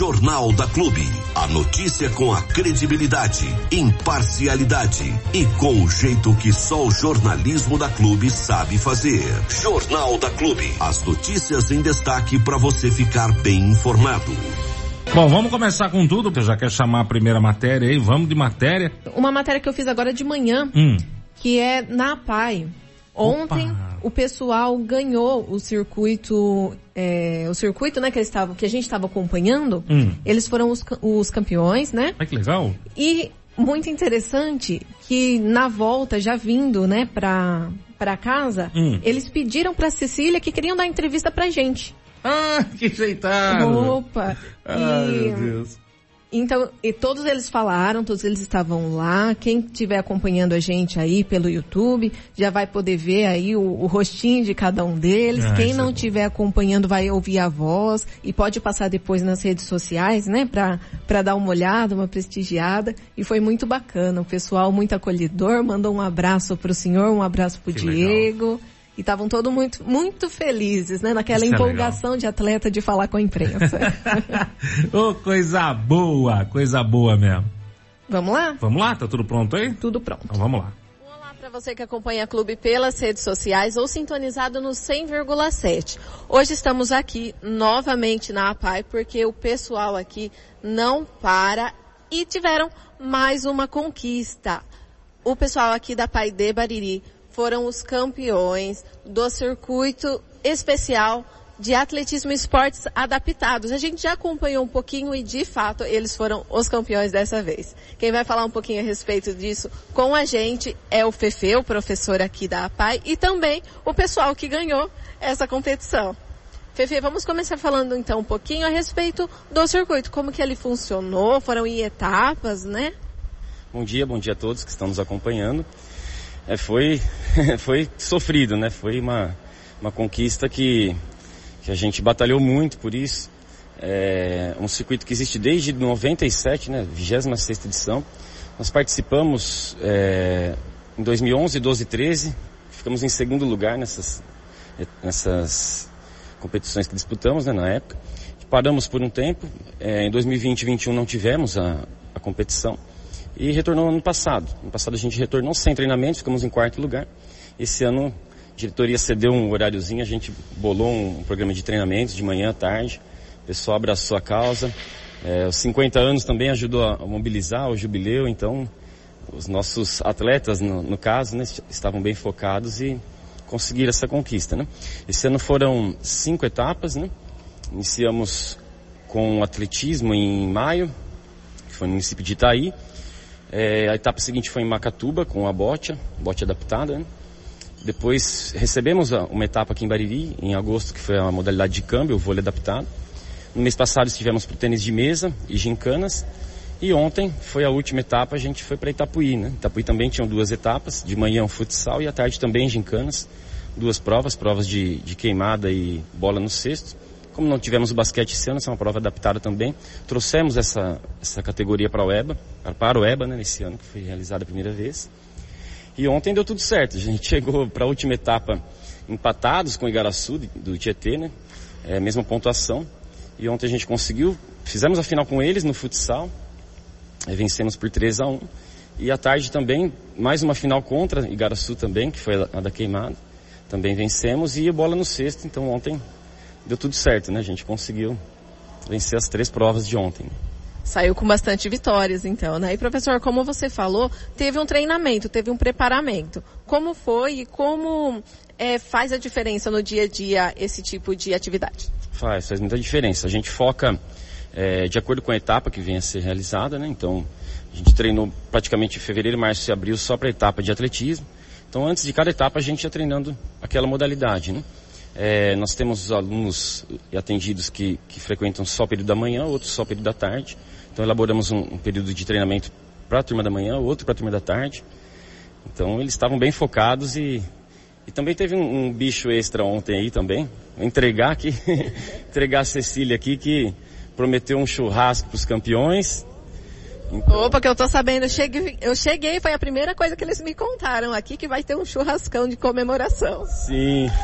Jornal da Clube. A notícia com a credibilidade, imparcialidade e com o jeito que só o jornalismo da Clube sabe fazer. Jornal da Clube. As notícias em destaque para você ficar bem informado. Bom, vamos começar com tudo, porque já quer chamar a primeira matéria aí, vamos de matéria. Uma matéria que eu fiz agora de manhã, Hum. que é na PAI. Ontem Opa. o pessoal ganhou o circuito, é, o circuito, né, que, eles estavam, que a gente estava acompanhando. Hum. Eles foram os, os campeões, né? Ai que legal. E muito interessante que na volta, já vindo, né, pra, pra casa, Hum. eles pediram pra Cecília que queriam dar entrevista pra gente. Ah, que jeitado. Opa! Ai, E- meu Deus. Então, e todos eles falaram, todos eles estavam lá. Quem estiver acompanhando a gente aí pelo YouTube, já vai poder ver aí o, o rostinho de cada um deles. Ah, Quem é não estiver acompanhando vai ouvir a voz e pode passar depois nas redes sociais, né, pra, pra dar uma olhada, uma prestigiada. E foi muito bacana. O pessoal muito acolhedor, mandou um abraço pro senhor, um abraço pro Que Diego. E estavam todos muito, muito felizes, né, naquela Isso é empolgação de atleta de falar com a imprensa. Ô, coisa boa, coisa boa mesmo. Vamos lá? Vamos lá, tá tudo pronto aí? Tudo pronto. Então vamos lá. Olá para você que acompanha a Clube pelas redes sociais ou sintonizado no 100,7. Hoje estamos aqui novamente na APAI porque o pessoal aqui não para e tiveram mais uma conquista. O pessoal aqui da Pai de Bariri foram os campeões do circuito especial de atletismo e esportes adaptados. A gente já acompanhou um pouquinho e de fato eles foram os campeões dessa vez. Quem vai falar um pouquinho a respeito disso com a gente é o Fefe, o professor aqui da APAI, e também o pessoal que ganhou essa competição. Fefe, vamos começar falando então um pouquinho a respeito do circuito, como que ele funcionou, foram em etapas, né? Bom dia, bom dia a todos que estão nos acompanhando. É, foi, foi sofrido, né? Foi uma, uma conquista que, que a gente batalhou muito por isso. É um circuito que existe desde 97, né? 26 edição. Nós participamos é, em 2011, 12 e 13. Ficamos em segundo lugar nessas, nessas competições que disputamos, né? Na época. Paramos por um tempo. É, em 2020 e 2021 não tivemos a, a competição e retornou ano passado. No passado a gente retornou sem treinamento, ficamos em quarto lugar. Esse ano a diretoria cedeu um horáriozinho, a gente bolou um programa de treinamentos de manhã à tarde. O pessoal abraçou a causa. É, os 50 anos também ajudou a mobilizar o jubileu, então os nossos atletas, no, no caso, né, estavam bem focados e conseguiram essa conquista. Né? Esse ano foram cinco etapas, né? Iniciamos com atletismo em maio, que foi no município de Itaí. É, a etapa seguinte foi em Macatuba, com a bote, bote adaptada. Né? Depois recebemos uma etapa aqui em Bariri, em agosto, que foi a modalidade de câmbio, o vôlei adaptado. No mês passado estivemos para o tênis de mesa e gincanas. E ontem foi a última etapa, a gente foi para Itapuí. Né? Itapuí também tinham duas etapas, de manhã o futsal e à tarde também gincanas. Duas provas, provas de, de queimada e bola no cesto. Como não tivemos o basquete esse ano, essa é uma prova adaptada também. Trouxemos essa, essa categoria para o EBA, para o EBA, né, nesse ano, que foi realizada a primeira vez. E ontem deu tudo certo. A gente chegou para a última etapa empatados com o Igaraçu, do Tietê, né? É, mesma pontuação. E ontem a gente conseguiu, fizemos a final com eles no futsal, vencemos por 3 a 1 E à tarde também, mais uma final contra Igaraçu também, que foi a da queimada. Também vencemos e a bola no sexto, então ontem deu tudo certo, né? A gente conseguiu vencer as três provas de ontem. Saiu com bastante vitórias, então, né? E professor, como você falou, teve um treinamento, teve um preparamento. Como foi e como é, faz a diferença no dia a dia esse tipo de atividade? Faz, faz muita diferença. A gente foca é, de acordo com a etapa que vem a ser realizada, né? Então, a gente treinou praticamente em fevereiro, março e abril só para a etapa de atletismo. Então, antes de cada etapa, a gente ia treinando aquela modalidade, né? É, nós temos alunos atendidos que, que frequentam só o período da manhã, outros só o período da tarde. Então elaboramos um, um período de treinamento para a turma da manhã, outro para a turma da tarde. Então eles estavam bem focados e, e também teve um, um, bicho extra ontem aí também. Vou entregar aqui, entregar a Cecília aqui que prometeu um churrasco para os campeões. Então... Opa, que eu tô sabendo, eu cheguei, eu cheguei, foi a primeira coisa que eles me contaram aqui, que vai ter um churrascão de comemoração. Sim.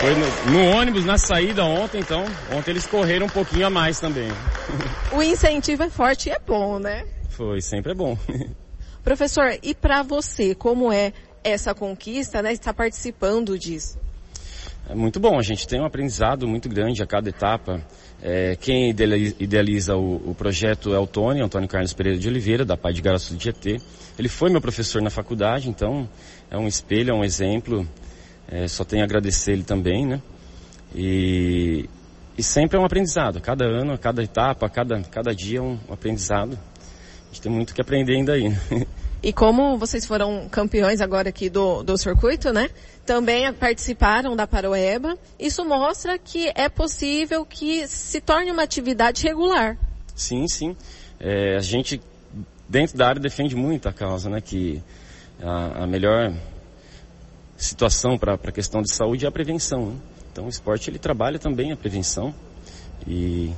Foi no, no, ônibus, na saída ontem, então, ontem eles correram um pouquinho a mais também. O incentivo é forte e é bom, né? Foi, sempre é bom. Professor, e para você, como é essa conquista, né, estar participando disso? É muito bom, a gente tem um aprendizado muito grande a cada etapa. É, quem idealiza o, o, projeto é o Tony, Antônio Carlos Pereira de Oliveira, da Pai de Garaçu de Tietê. Ele foi meu professor na faculdade, então é um espelho, é um exemplo. É, só tenho a agradecer ele também, né? E, e sempre é um aprendizado. Cada ano, cada etapa, cada, cada dia é um aprendizado. A gente tem muito que aprender ainda aí. Né? E como vocês foram campeões agora aqui do, do circuito, né? Também participaram da Paroeba. Isso mostra que é possível que se torne uma atividade regular. Sim, sim. É, a gente, dentro da área, defende muito a causa, né? Que a, a melhor situação para a questão de saúde é a prevenção. Né? Então o esporte ele trabalha também a prevenção e,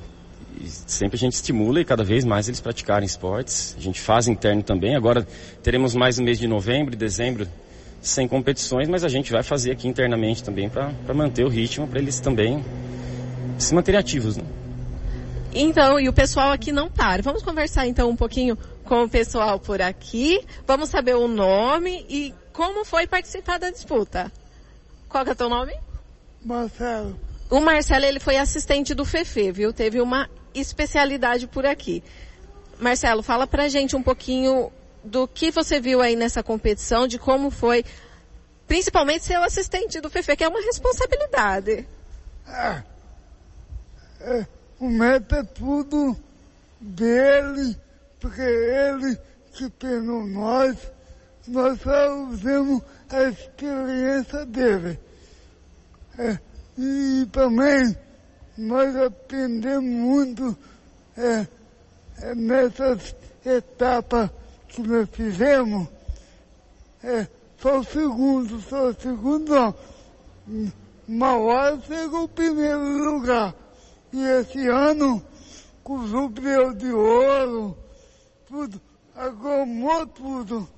e, sempre a gente estimula e cada vez mais eles praticarem esportes. A gente faz interno também. Agora teremos mais um mês de novembro e dezembro sem competições, mas a gente vai fazer aqui internamente também para manter o ritmo, para eles também se manterem ativos. Né? Então, e o pessoal aqui não para. Vamos conversar então um pouquinho com o pessoal por aqui. Vamos saber o nome e como foi participar da disputa. Qual que é o teu nome? Marcelo. O Marcelo, ele foi assistente do Fefe, viu? Teve uma especialidade por aqui. Marcelo, fala pra gente um pouquinho do que você viu aí nessa competição, de como foi, principalmente ser o assistente do Fefe, que é uma responsabilidade. Ah, é, o meta é tudo dele, porque ele que treinou nós, nós só usamos a experiência dele. É, e também nós aprendemos muito é, é, nessas etapas que nós fizemos. É, só o segundo, só o segundo não. Hora chegou o primeiro lugar. E esse ano, com o jubileu de ouro, tudo, agomou tudo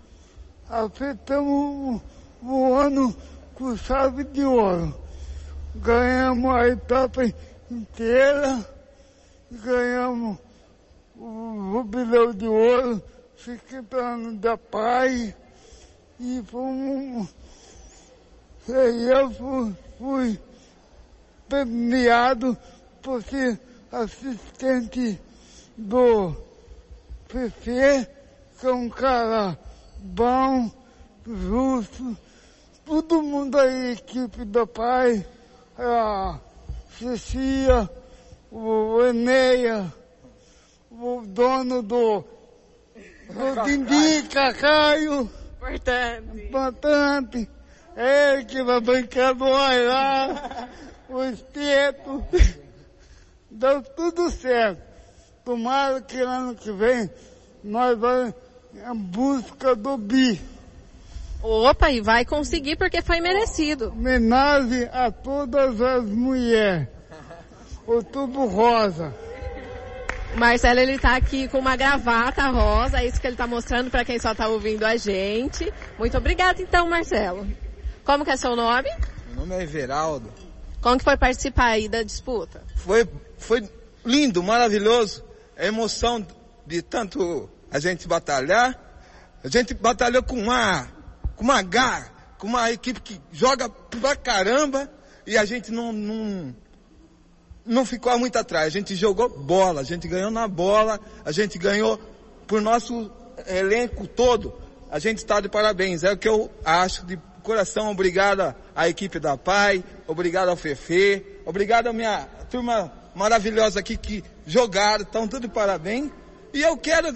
afetamos o, o ano com chave de ouro. Ganhamos a etapa inteira, ganhamos o jubileu de ouro, fiquei plano da paz e fomos. E eu fui, fui premiado por ser assistente do PP, que é um cara bom, justo, todo mundo aí, equipe do pai, a Cecia, o Eneia, o dono do, do Dindi, Cacaio. Importante. Importante. É que vai brincar no lá, o espeto. Deu tudo certo. Tomara que ano que vem nós vamos em busca do bi. Opa, e vai conseguir porque foi merecido. Homenagem a todas as mulheres. Outubro rosa. Marcelo, ele tá aqui com uma gravata rosa, é isso que ele tá mostrando para quem só tá ouvindo a gente. Muito obrigada então, Marcelo. Como que é seu nome? Meu nome é Everaldo. Como que foi participar aí da disputa? Foi, foi lindo, maravilhoso. A emoção de tanto a gente batalhar. A gente batalhou com uma, com uma garra, com uma equipe que joga pra caramba e a gente não, não, não ficou muito atrás. A gente jogou bola, a gente ganhou na bola, a gente ganhou por nosso elenco todo. A gente está de parabéns. É o que eu acho de coração. Obrigado à equipe da PAI, obrigado ao Fefe, obrigado à minha turma maravilhosa aqui que jogaram, estão tudo de parabéns. E eu quero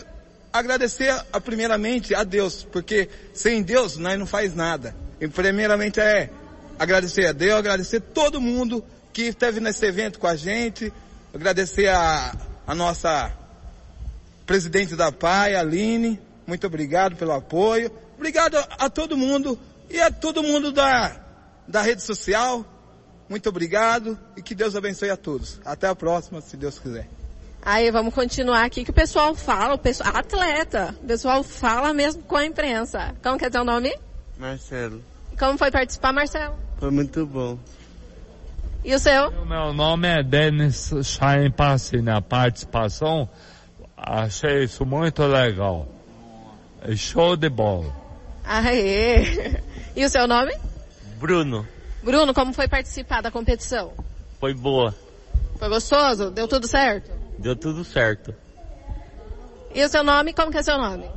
agradecer primeiramente a Deus, porque sem Deus nós não faz nada. E primeiramente é agradecer a Deus, agradecer todo mundo que esteve nesse evento com a gente, agradecer a, a nossa presidente da PAI, Aline, muito obrigado pelo apoio, obrigado a, a todo mundo e a todo mundo da, da rede social, muito obrigado e que Deus abençoe a todos. Até a próxima, se Deus quiser. Aí vamos continuar aqui que o pessoal fala, o pessoal, atleta, o pessoal fala mesmo com a imprensa. Como que é teu nome? Marcelo. Como foi participar, Marcelo? Foi muito bom. E o seu? O meu nome é Denis Scheinpass, na participação, achei isso muito legal. Show de bola. Aê! E o seu nome? Bruno, Bruno, como foi participar da competição? foi boa. Foi gostoso? Deu tudo certo? Deu tudo certo. E o seu nome? Como que é seu nome?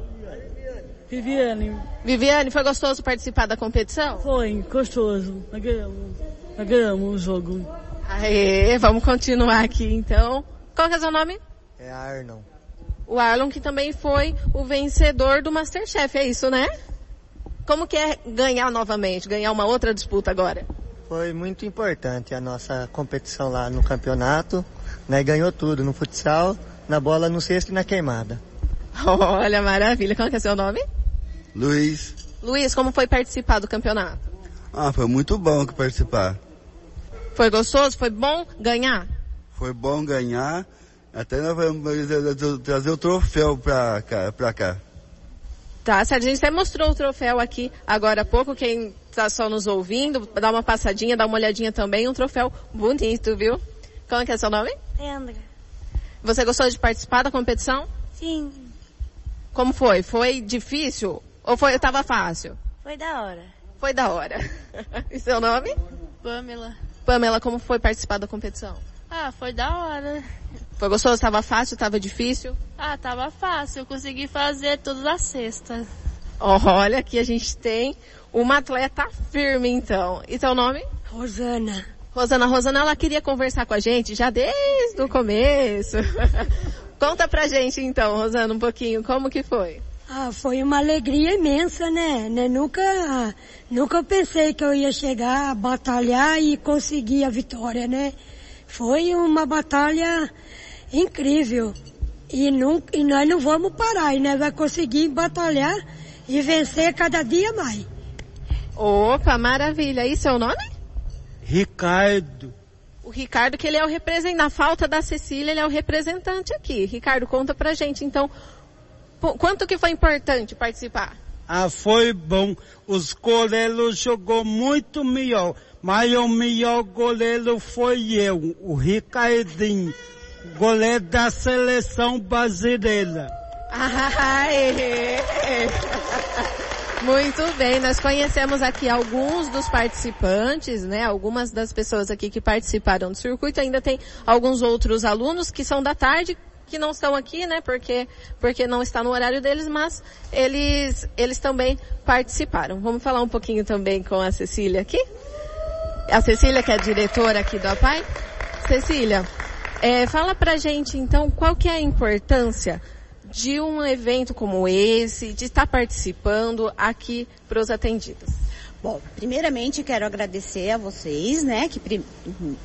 Viviane, Viviane, foi gostoso participar da competição? foi gostoso. Nós ganhamos, nós ganhamos o jogo. Aê, vamos continuar aqui então. Qual que é seu nome? É Arnon. O Arlon, que também foi o vencedor do Masterchef, é isso, né? Como que é ganhar novamente, ganhar uma outra disputa agora? Foi muito importante a nossa competição lá no campeonato. Né? Ganhou tudo no futsal, na bola no cesto e na queimada. Olha, maravilha. Qual que é seu nome? Luiz. Luiz, como foi participar do campeonato? Ah, foi muito bom que participar. Foi gostoso? Foi bom ganhar? Foi bom ganhar. Até nós vamos trazer o troféu pra cá. Pra cá. Tá, certo. A gente até mostrou o troféu aqui agora há pouco. Quem está só nos ouvindo, dá uma passadinha, dá uma olhadinha também. Um troféu bonito, viu? Qual que é seu nome? Leandra. Você gostou de participar da competição? Sim, Como foi? Foi difícil? Ou foi, tava fácil? foi da hora. Foi da hora. e seu nome? Pamela. Pamela, como foi participar da competição? Ah, foi da hora. Foi gostoso? Tava fácil? Tava difícil? Ah, tava fácil. Eu consegui fazer tudo na sexta. Olha, aqui a gente tem uma atleta firme então. E seu nome? Rosana. Rosana. Rosana, ela queria conversar com a gente já desde o começo. Conta pra gente então, Rosana, um pouquinho, como que foi? Ah, foi uma alegria imensa, né? né? Nunca, nunca pensei que eu ia chegar a batalhar e conseguir a vitória, né? Foi uma batalha incrível. E, nunca, e nós não vamos parar, e nós vamos conseguir batalhar e vencer cada dia mais. Opa, maravilha. E seu nome? Ricardo. O Ricardo, que ele é o representante, na falta da Cecília, ele é o representante aqui. Ricardo, conta pra gente então, quanto que foi importante participar? Ah, foi bom. Os goleiros jogou muito melhor. Mas o melhor goleiro foi eu, o Ricardinho. Goleiro da seleção brasileira. Aê! Muito bem, nós conhecemos aqui alguns dos participantes, né? Algumas das pessoas aqui que participaram do circuito. Ainda tem alguns outros alunos que são da tarde, que não estão aqui, né? Porque, porque não está no horário deles, mas eles, eles também participaram. Vamos falar um pouquinho também com a Cecília aqui? A Cecília, que é diretora aqui do APAI. Cecília, é, fala pra gente então qual que é a importância de um evento como esse, de estar participando aqui para os atendidos. Bom, primeiramente quero agradecer a vocês, né, que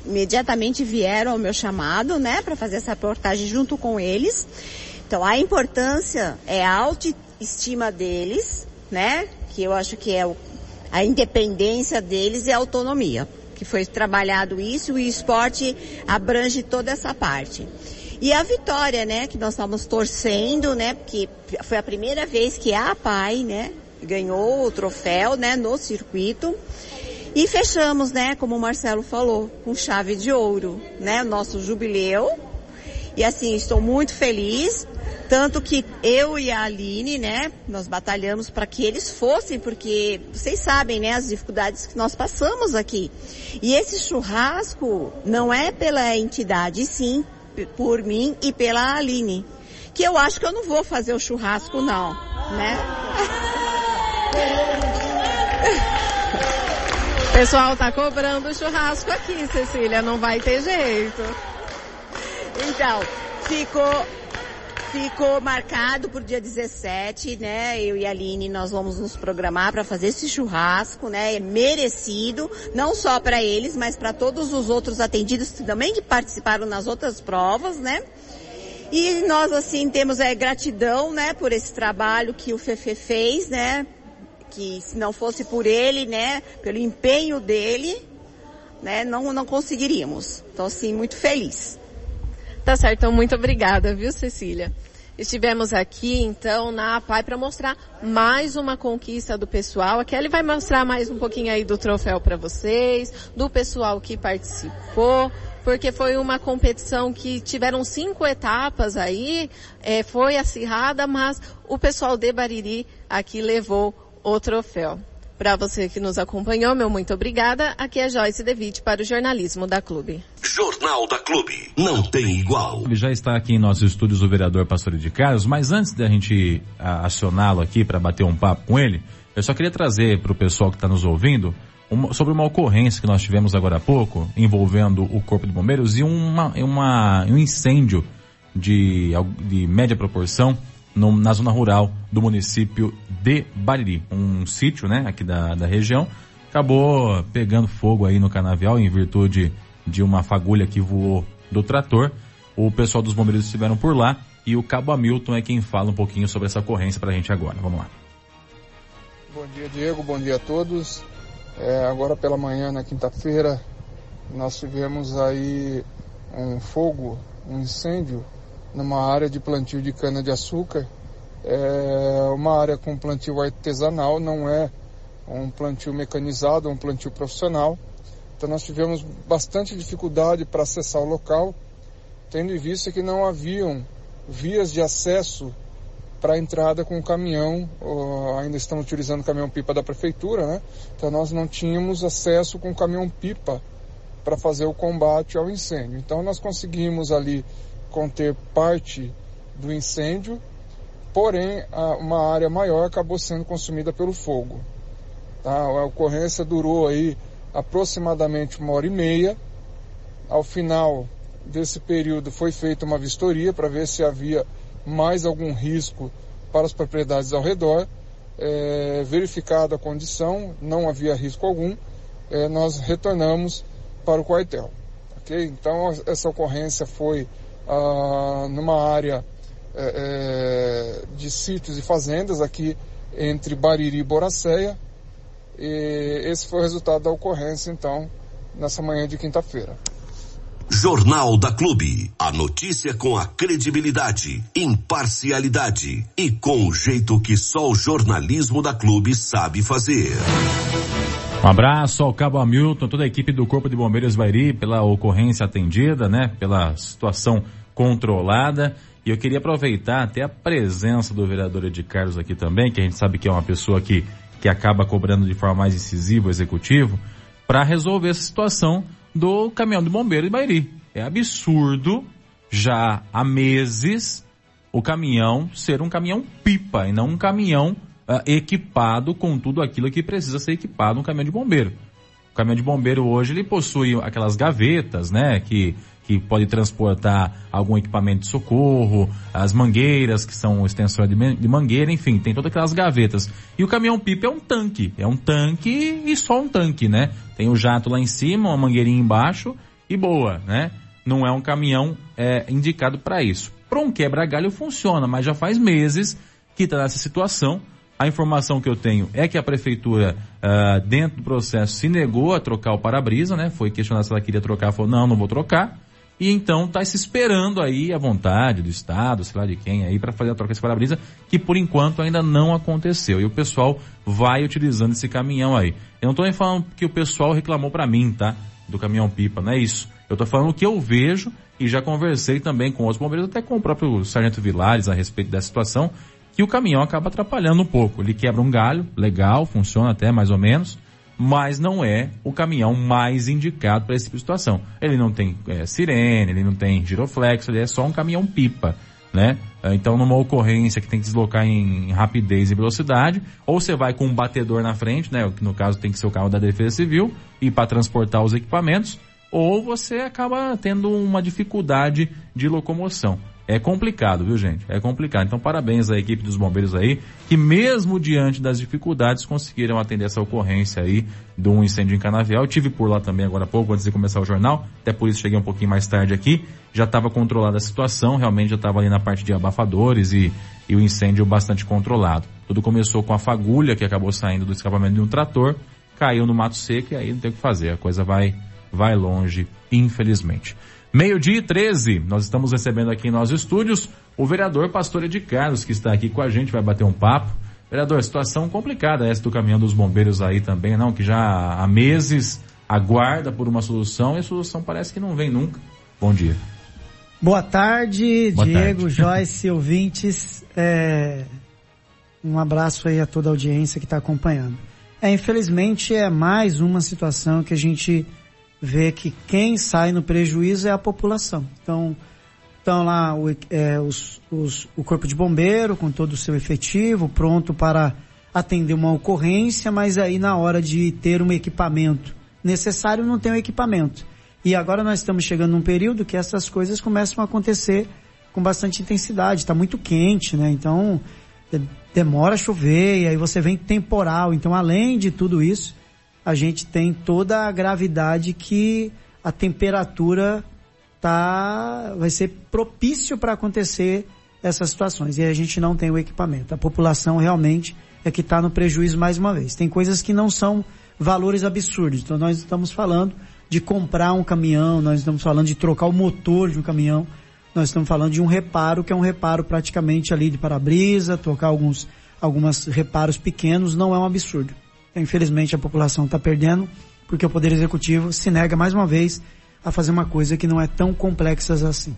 imediatamente vieram ao meu chamado, né, para fazer essa reportagem junto com eles. Então, a importância é a autoestima deles, né, que eu acho que é o, a independência deles e a autonomia, que foi trabalhado isso e o esporte abrange toda essa parte. E a vitória, né, que nós estamos torcendo, né, porque foi a primeira vez que a APAI, né, ganhou o troféu, né, no circuito. E fechamos, né, como o Marcelo falou, com chave de ouro, né, o nosso jubileu. E assim, estou muito feliz, tanto que eu e a Aline, né, nós batalhamos para que eles fossem, porque vocês sabem, né, as dificuldades que nós passamos aqui. E esse churrasco não é pela entidade, sim por mim e pela Aline. Que eu acho que eu não vou fazer o churrasco não, né? O pessoal tá cobrando churrasco aqui, Cecília, não vai ter jeito. Então, ficou, ficou marcado por dia 17, né? Eu e a Aline, nós vamos nos programar para fazer esse churrasco, né? É merecido, não só para eles, mas para todos os outros atendidos também que participaram nas outras provas, né? E nós, assim, temos é, gratidão, né, por esse trabalho que o Fefe fez, né? Que se não fosse por ele, né, pelo empenho dele, né, não, não conseguiríamos. Então, assim, muito feliz. Tá certo, então muito obrigada, viu, Cecília? Estivemos aqui, então, na APAI para mostrar mais uma conquista do pessoal. A Kelly vai mostrar mais um pouquinho aí do troféu para vocês, do pessoal que participou, porque foi uma competição que tiveram cinco etapas aí, é, foi acirrada, mas o pessoal de Bariri aqui levou o troféu. Para você que nos acompanhou, meu muito obrigada. Aqui é Joyce Devitt para o jornalismo da Clube. Jornal da Clube. Não tem igual. Já está aqui em nossos estúdios o vereador Pastor de Carlos, mas antes da gente acioná-lo aqui para bater um papo com ele, eu só queria trazer para o pessoal que está nos ouvindo uma, sobre uma ocorrência que nós tivemos agora há pouco, envolvendo o Corpo de Bombeiros e uma, uma, um incêndio de, de média proporção no, na zona rural do município de Bariri. Um sítio, né, aqui da, da região, acabou pegando fogo aí no canavial em virtude de uma fagulha que voou do trator. O pessoal dos bombeiros estiveram por lá e o Cabo Hamilton é quem fala um pouquinho sobre essa ocorrência pra gente agora. Vamos lá. Bom dia, Diego. Bom dia a todos. É, agora pela manhã, na quinta-feira, nós tivemos aí um fogo, um incêndio numa área de plantio de cana-de-açúcar. É uma área com plantio artesanal, não é um plantio mecanizado, é um plantio profissional. Então nós tivemos bastante dificuldade para acessar o local, tendo em vista que não haviam vias de acesso para a entrada com o caminhão, ainda estamos utilizando o caminhão-pipa da prefeitura, né? Então nós não tínhamos acesso com o caminhão-pipa para fazer o combate ao incêndio. Então nós conseguimos ali conter parte do incêndio, porém uma área maior acabou sendo consumida pelo fogo. Tá? A ocorrência durou aí aproximadamente uma hora e meia. Ao final desse período foi feita uma vistoria para ver se havia mais algum risco para as propriedades ao redor. É, verificada a condição, não havia risco algum, é, nós retornamos para o quartel. Okay? Então essa ocorrência foi ah, numa área é, é, de sítios e fazendas aqui entre Bariri e Boracéia. E esse foi o resultado da ocorrência, então, nessa manhã de quinta-feira. Jornal da Clube. A notícia com a credibilidade, imparcialidade e com o jeito que só o jornalismo da Clube sabe fazer. Um abraço ao Cabo Hamilton, toda a equipe do Corpo de Bombeiros Bairi pela ocorrência atendida, né? Pela situação controlada. E eu queria aproveitar até a presença do vereador Ed Carlos aqui também, que a gente sabe que é uma pessoa que, que acaba cobrando de forma mais incisiva o executivo, para resolver essa situação do caminhão de bombeiro de Bairi. É absurdo, já há meses, o caminhão ser um caminhão pipa e não um caminhão uh, equipado com tudo aquilo que precisa ser equipado um caminhão de bombeiro. O caminhão de bombeiro hoje ele possui aquelas gavetas, né, que que pode transportar algum equipamento de socorro, as mangueiras, que são extensões de mangueira, enfim, tem todas aquelas gavetas. E o caminhão pipa é um tanque, é um tanque e só um tanque, né? Tem o jato lá em cima, uma mangueirinha embaixo e boa, né? Não é um caminhão é, indicado para isso. Para um quebra-galho funciona, mas já faz meses que está nessa situação. A informação que eu tenho é que a prefeitura, uh, dentro do processo, se negou a trocar o para-brisa, né? Foi questionado se ela queria trocar, falou, não, não vou trocar. E então está se esperando aí a vontade do Estado, sei lá de quem aí, para fazer a troca desse para-brisa, que por enquanto ainda não aconteceu. E o pessoal vai utilizando esse caminhão aí. Eu não estou nem falando que o pessoal reclamou para mim, tá? Do caminhão pipa, não é isso. Eu estou falando o que eu vejo e já conversei também com outros bombeiros, até com o próprio Sargento Vilares a respeito dessa situação que o caminhão acaba atrapalhando um pouco. Ele quebra um galho, legal, funciona até mais ou menos, mas não é o caminhão mais indicado para esse tipo de situação. Ele não tem é, sirene, ele não tem giroflexo, ele é só um caminhão pipa, né? Então, numa ocorrência que tem que deslocar em rapidez e velocidade, ou você vai com um batedor na frente, né? Que no caso tem que ser o carro da Defesa Civil, e para transportar os equipamentos, ou você acaba tendo uma dificuldade de locomoção. É complicado, viu gente? É complicado. Então parabéns à equipe dos bombeiros aí, que mesmo diante das dificuldades conseguiram atender essa ocorrência aí de um incêndio em Canavial. Eu tive por lá também agora há pouco, antes de começar o jornal, até por isso cheguei um pouquinho mais tarde aqui. Já estava controlada a situação, realmente já estava ali na parte de abafadores e, e o incêndio bastante controlado. Tudo começou com a fagulha que acabou saindo do escapamento de um trator, caiu no mato seco e aí não tem o que fazer, a coisa vai, vai longe, infelizmente. Meio-dia e 13, nós estamos recebendo aqui em nossos estúdios o vereador Pastor de Carlos, que está aqui com a gente, vai bater um papo. Vereador, situação complicada essa do caminhão dos bombeiros aí também, não? Que já há meses aguarda por uma solução e a solução parece que não vem nunca. Bom dia. Boa tarde, Boa Diego, tarde. Joyce, ouvintes. É, Um abraço aí a toda a audiência que está acompanhando. É, infelizmente é mais uma situação que a gente vê que quem sai no prejuízo é a população. Então, estão lá o, é, os- os- o corpo de bombeiro com todo o seu efetivo pronto para atender uma ocorrência, mas aí na hora de ter um equipamento necessário não tem o equipamento. E agora nós estamos chegando num período que essas coisas começam a acontecer com bastante intensidade. Está muito quente, né? Então de- demora a chover e aí você vem temporal. Então além de tudo isso, a gente tem toda a gravidade que a temperatura tá vai ser propício para acontecer essas situações e a gente não tem o equipamento. A população realmente é que está no prejuízo mais uma vez. Tem coisas que não são valores absurdos. Então nós estamos falando de comprar um caminhão, nós estamos falando de trocar o motor de um caminhão, nós estamos falando de um reparo que é um reparo praticamente ali de para-brisa, trocar alguns algumas reparos pequenos, não é um absurdo. Infelizmente a população está perdendo porque o Poder Executivo se nega mais uma vez a fazer uma coisa que não é tão complexa assim.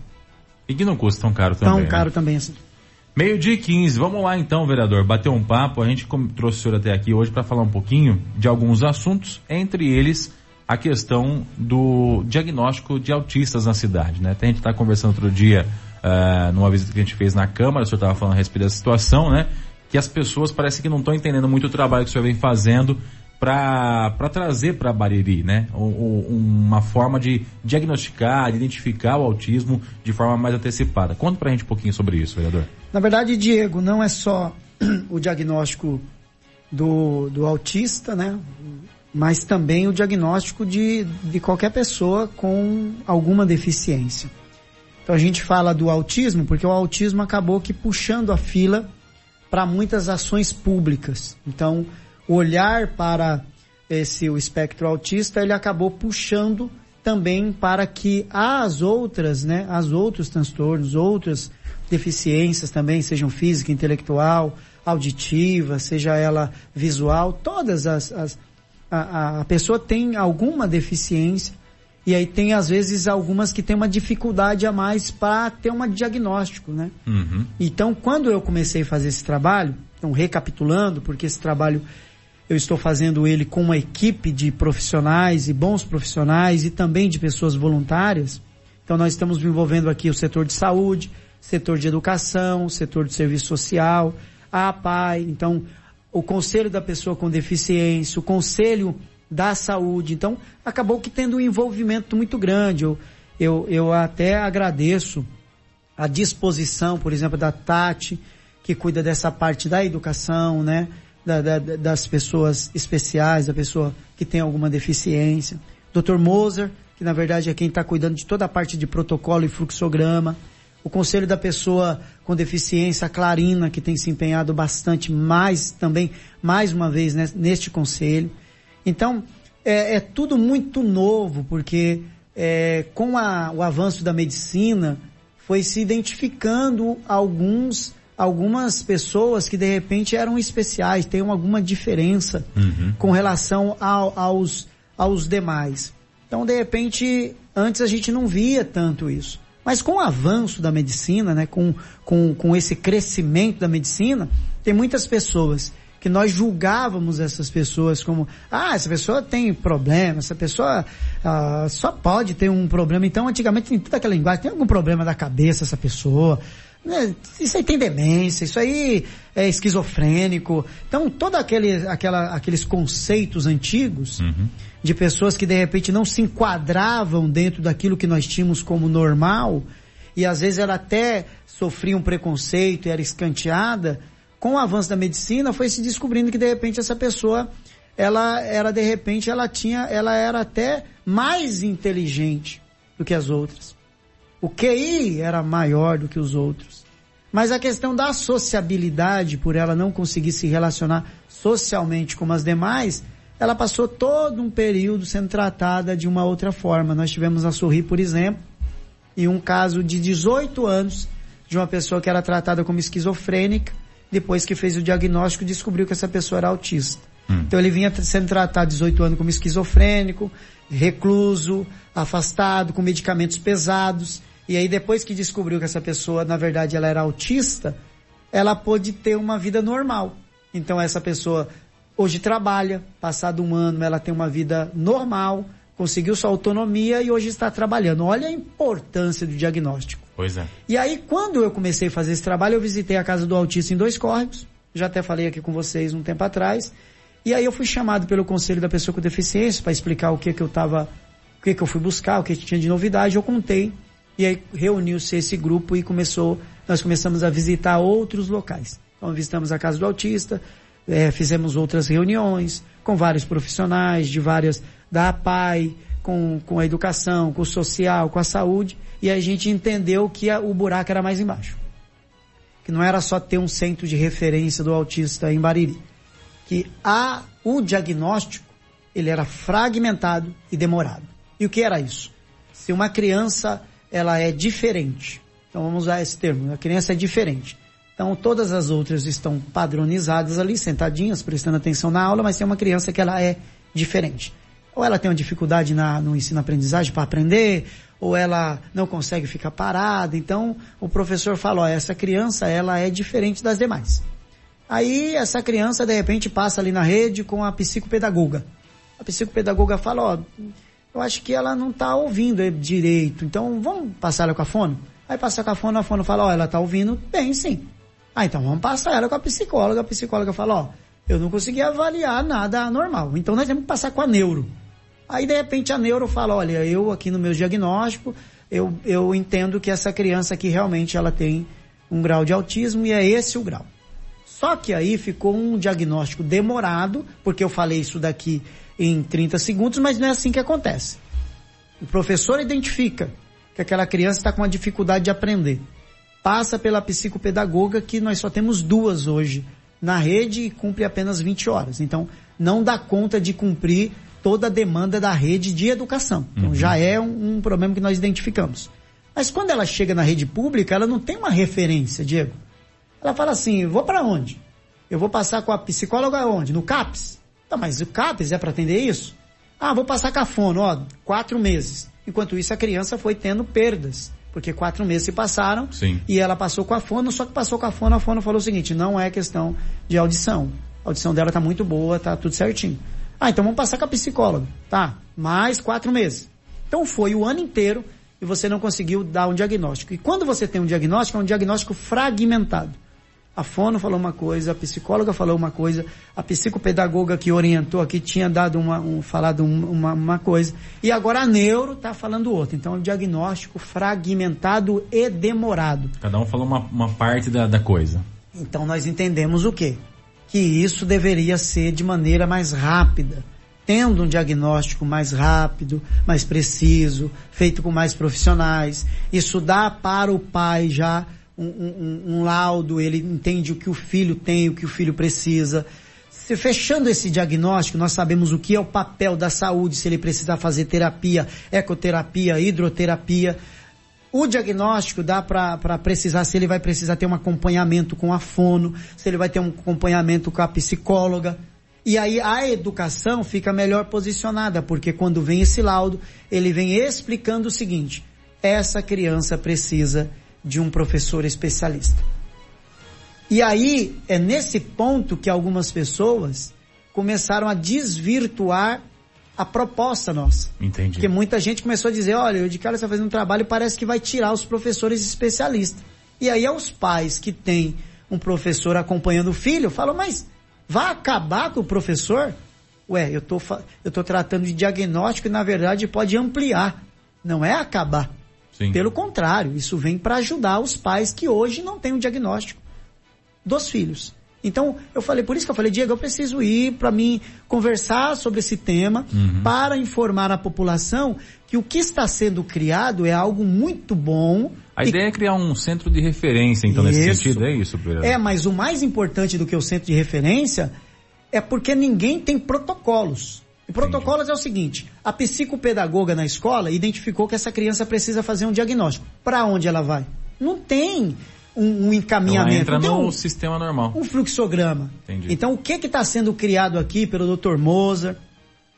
E que não custa tão caro também. Tão né? caro também assim. Meio-dia e 15, vamos lá então, vereador, bater um papo. A gente trouxe o senhor até aqui hoje para falar um pouquinho de alguns assuntos, entre eles a questão do diagnóstico de autistas na cidade, né? Até a gente está conversando outro dia, ah, numa visita que a gente fez na Câmara, o senhor estava falando a respeito dessa situação, né? Que as pessoas parecem que não estão entendendo muito o trabalho que o senhor vem fazendo para trazer para Bariri, né? O- o- uma forma de diagnosticar, de identificar o autismo de forma mais antecipada. Conta pra gente um pouquinho sobre isso, vereador. Na verdade, Diego, não é só o diagnóstico do, do autista, né? Mas também o diagnóstico de, de qualquer pessoa com alguma deficiência. Então a gente fala do autismo porque o autismo acabou que puxando a fila para muitas ações públicas. Então, olhar para esse o espectro autista, ele acabou puxando também para que as outras, né, as outros transtornos, outras deficiências também, sejam física, intelectual, auditiva, seja ela visual, todas as, as a- a pessoa tem alguma deficiência e aí tem às vezes algumas que tem uma dificuldade a mais para ter um diagnóstico, né? Uhum. Então, quando eu comecei a fazer esse trabalho, então recapitulando, porque esse trabalho eu estou fazendo ele com uma equipe de profissionais e bons profissionais e também de pessoas voluntárias. Então, nós estamos envolvendo aqui o setor de saúde, setor de educação, setor de serviço social, a APAI, então o conselho da pessoa com deficiência, o conselho da saúde. Então, acabou que tendo um envolvimento muito grande. Eu, eu, eu até agradeço a disposição, por exemplo, da Tati, que cuida dessa parte da educação, né? Da- da- da- das pessoas especiais, da pessoa que tem alguma deficiência. Dr. Moser, que na verdade é quem está cuidando de toda a parte de protocolo e fluxograma. O Conselho da Pessoa com Deficiência, a Clarina, que tem se empenhado bastante mais também, mais uma vez, né, neste conselho. Então, é, é tudo muito novo, porque é, com a- o avanço da medicina, foi se identificando alguns, algumas pessoas que de repente eram especiais, têm alguma diferença com relação ao- aos, aos demais. Então, de repente, antes a gente não via tanto isso. Mas com o avanço da medicina, né, com, com, com esse crescimento da medicina, tem muitas pessoas que nós julgávamos essas pessoas como, ah, essa pessoa tem problema, essa pessoa ah, só pode ter um problema. Então, antigamente, em toda aquela linguagem, tem algum problema da cabeça essa pessoa, né? isso aí tem demência, isso aí é esquizofrênico. Então, todos aquele, aquela, aqueles conceitos antigos de pessoas que de repente não se enquadravam dentro daquilo que nós tínhamos como normal, e às vezes ela até sofria um preconceito e era escanteada, com o avanço da medicina foi se descobrindo que de repente essa pessoa ela era de repente ela tinha ela era até mais inteligente do que as outras. O QI era maior do que os outros. Mas a questão da sociabilidade, por ela não conseguir se relacionar socialmente como as demais, ela passou todo um período sendo tratada de uma outra forma. Nós tivemos a Sorri, por exemplo, e um caso de 18 anos de uma pessoa que era tratada como esquizofrênica, depois que fez o diagnóstico descobriu que essa pessoa era autista. Hum. Então ele vinha sendo tratado 18 anos como esquizofrênico, recluso, afastado, com medicamentos pesados. E aí depois que descobriu que essa pessoa, na verdade, ela era autista, ela pôde ter uma vida normal. Então essa pessoa hoje trabalha, passado um ano ela tem uma vida normal, conseguiu sua autonomia e hoje está trabalhando. Olha a importância do diagnóstico. Pois é. E aí, quando eu comecei a fazer esse trabalho, eu visitei a casa do autista em dois córregos, já até falei aqui com vocês um tempo atrás, e aí eu fui chamado pelo Conselho da Pessoa com Deficiência para explicar o que que eu estava, o que que eu fui buscar, o que tinha de novidade, eu contei, e aí reuniu-se esse grupo e começou, nós começamos a visitar outros locais. Então visitamos a casa do autista, é, fizemos outras reuniões com vários profissionais de várias, da APAI, com, com a educação, com o social, com a saúde, e a gente entendeu que a, o buraco era mais embaixo. Que não era só ter um centro de referência do autista em Bariri. Que a, o diagnóstico, ele era fragmentado e demorado. E o que era isso? Se uma criança, ela é diferente. Então vamos usar esse termo. A criança é diferente. Então todas as outras estão padronizadas ali, sentadinhas, prestando atenção na aula, mas tem uma criança que ela é diferente. Ou ela tem uma dificuldade na, no ensino-aprendizagem para aprender, ou ela não consegue ficar parada. Então, o professor fala, ó, essa criança, ela é diferente das demais. Aí, essa criança, de repente, passa ali na rede com a psicopedagoga. A psicopedagoga fala, ó, eu acho que ela não está ouvindo direito, então vamos passar ela com a fono? Aí passa com a fono, a fono fala, ó, ela está ouvindo bem sim. Ah, então vamos passar ela com a psicóloga. A psicóloga fala, ó, eu não consegui avaliar nada anormal, então nós temos que passar com a neuro. Aí de repente a neuro fala, olha, eu aqui no meu diagnóstico, eu, eu entendo que essa criança aqui realmente ela tem um grau de autismo e é esse o grau. Só que aí ficou um diagnóstico demorado, porque eu falei isso daqui em 30 segundos, mas não é assim que acontece. O professor identifica que aquela criança está com uma dificuldade de aprender. Passa pela psicopedagoga, que nós só temos duas hoje na rede e cumpre apenas 20 horas. Então, não dá conta de cumprir toda a demanda da rede de educação. Então uhum. já é um, um, problema que nós identificamos. Mas quando ela chega na rede pública, ela não tem uma referência, Diego. Ela fala assim, vou para onde? Eu vou passar com a psicóloga onde? No CAPS? Tá, mas o CAPS é para atender isso? Ah, vou passar com a fono, ó, quatro meses. Enquanto isso, a criança foi tendo perdas. Porque quatro meses se passaram Sim. e ela passou com a fono, só que passou com a fono, a fono falou o seguinte, não é questão de audição. A audição dela tá muito boa, tá tudo certinho. Ah, então vamos passar com a psicóloga. Tá, mais quatro meses. Então foi o ano inteiro e você não conseguiu dar um diagnóstico. E quando você tem um diagnóstico, é um diagnóstico fragmentado. A fono falou uma coisa, a psicóloga falou uma coisa, a psicopedagoga que orientou aqui tinha dado uma, um, falado uma, uma coisa, e agora a neuro está falando outra. Então é um diagnóstico fragmentado e demorado. Cada um falou uma, uma parte da, da coisa. Então nós entendemos o quê? Que isso deveria ser de maneira mais rápida, tendo um diagnóstico mais rápido, mais preciso, feito com mais profissionais. Isso dá para o pai já um, um, um laudo, ele entende o que o filho tem, o que o filho precisa. Se fechando esse diagnóstico, nós sabemos o que é o papel da saúde, se ele precisar fazer terapia, ecoterapia, hidroterapia. O diagnóstico dá para precisar se ele vai precisar ter um acompanhamento com a fono, se ele vai ter um acompanhamento com a psicóloga. E aí a educação fica melhor posicionada, porque quando vem esse laudo, ele vem explicando o seguinte: essa criança precisa de um professor especialista. E aí é nesse ponto que algumas pessoas começaram a desvirtuar a proposta nossa. Entendi. Porque muita gente começou a dizer, olha, o de cara está fazendo um trabalho parece que vai tirar os professores especialistas. E aí aos pais que têm um professor acompanhando o filho, falam, mas vai acabar com o professor? Ué, eu tô, eu tô tratando de diagnóstico e na verdade pode ampliar. Não é acabar. Sim. Pelo contrário, isso vem para ajudar os pais que hoje não têm o diagnóstico dos filhos. Então, eu falei, por isso que eu falei, Diego, eu preciso ir para mim conversar sobre esse tema uhum. para informar a população que o que está sendo criado é algo muito bom. A e... ideia é criar um centro de referência, então, isso. nesse sentido, é isso, Pedro? É, mas o mais importante do que o centro de referência é porque ninguém tem protocolos. E protocolos é o seguinte, a psicopedagoga na escola identificou que essa criança precisa fazer um diagnóstico. Para onde ela vai? Não tem um, um encaminhamento. Ela entra tem no um, sistema normal. um fluxograma. Entendi. Então, o que está sendo criado aqui pelo Dr. Moza,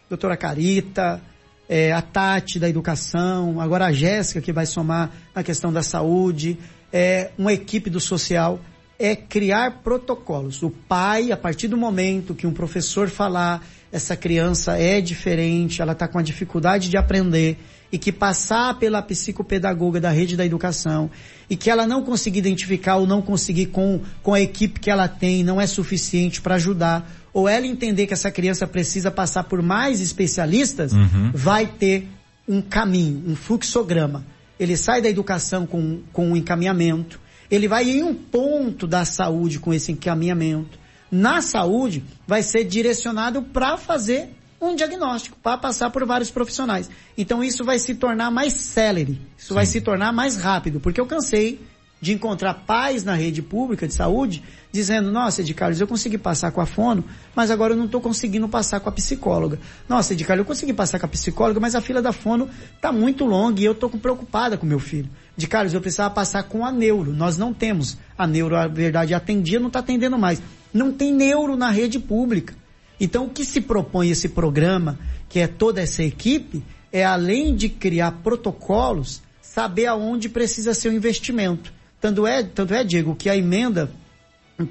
doutora Carita, é, a Tati da educação, agora a Jéssica que vai somar na questão da saúde, é, uma equipe do social, é criar protocolos. O pai, a partir do momento que um professor falar, essa criança é diferente, ela está com a dificuldade de aprender, e que passar pela psicopedagoga da rede da educação e que ela não conseguir identificar ou não conseguir com, com a equipe que ela tem não é suficiente para ajudar, ou ela entender que essa criança precisa passar por mais especialistas, Uhum. vai ter um caminho, um fluxograma. Ele sai da educação com, com um encaminhamento, ele vai em um ponto da saúde com esse encaminhamento. Na saúde, vai ser direcionado para fazer um diagnóstico, para passar por vários profissionais. Então isso vai se tornar mais célere, isso vai se tornar mais rápido, porque eu cansei de encontrar pais na rede pública de saúde dizendo, nossa, Ed Carlos, eu consegui passar com a fono, mas agora eu não estou conseguindo passar com a psicóloga. Nossa, Ed Carlos, eu consegui passar com a psicóloga, mas a fila da fono está muito longa e eu estou preocupada com meu filho. De Carlos, eu precisava passar com a neuro. Nós não temos. A neuro, a verdade, atendia, não está atendendo mais. Não tem neuro na rede pública. Então, o que se propõe esse programa, que é toda essa equipe, é além de criar protocolos, saber aonde precisa ser o investimento. Tanto é, tanto é, Diego, que a emenda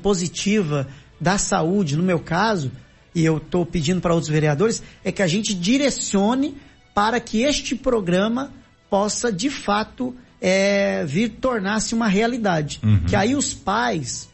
positiva da saúde, no meu caso, e eu estou pedindo para outros vereadores, é que a gente direcione para que este programa possa, de fato, é, vir tornar-se uma realidade. Uhum. Que aí os pais,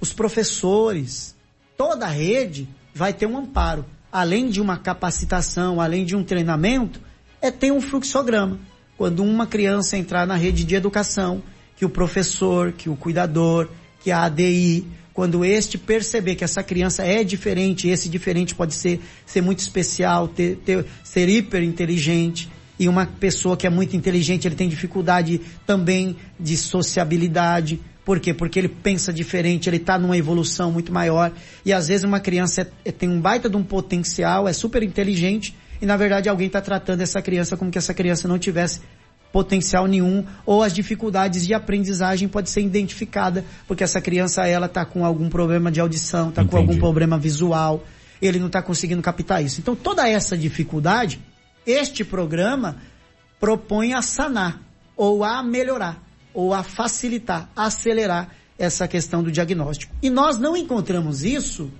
os professores, toda a rede vai ter um amparo. Além de uma capacitação, além de um treinamento, é ter um fluxograma. Quando uma criança entrar na rede de educação, que o professor, que o cuidador, que a ADI, quando este perceber que essa criança é diferente, esse diferente pode ser, ser muito especial, ter, ter, ser hiper inteligente, e uma pessoa que é muito inteligente, ele tem dificuldade também de sociabilidade. Por quê? Porque ele pensa diferente, ele está numa evolução muito maior. E às vezes uma criança é- é- tem um baita de um potencial, é super inteligente, e na verdade alguém está tratando essa criança como que essa criança não tivesse potencial nenhum, ou as dificuldades de aprendizagem pode ser identificada, porque essa criança ela está com algum problema de audição, está com algum problema visual, ele não está conseguindo captar isso. Então toda essa dificuldade, este programa propõe a sanar, ou a melhorar, ou a facilitar, a acelerar essa questão do diagnóstico. E nós não encontramos isso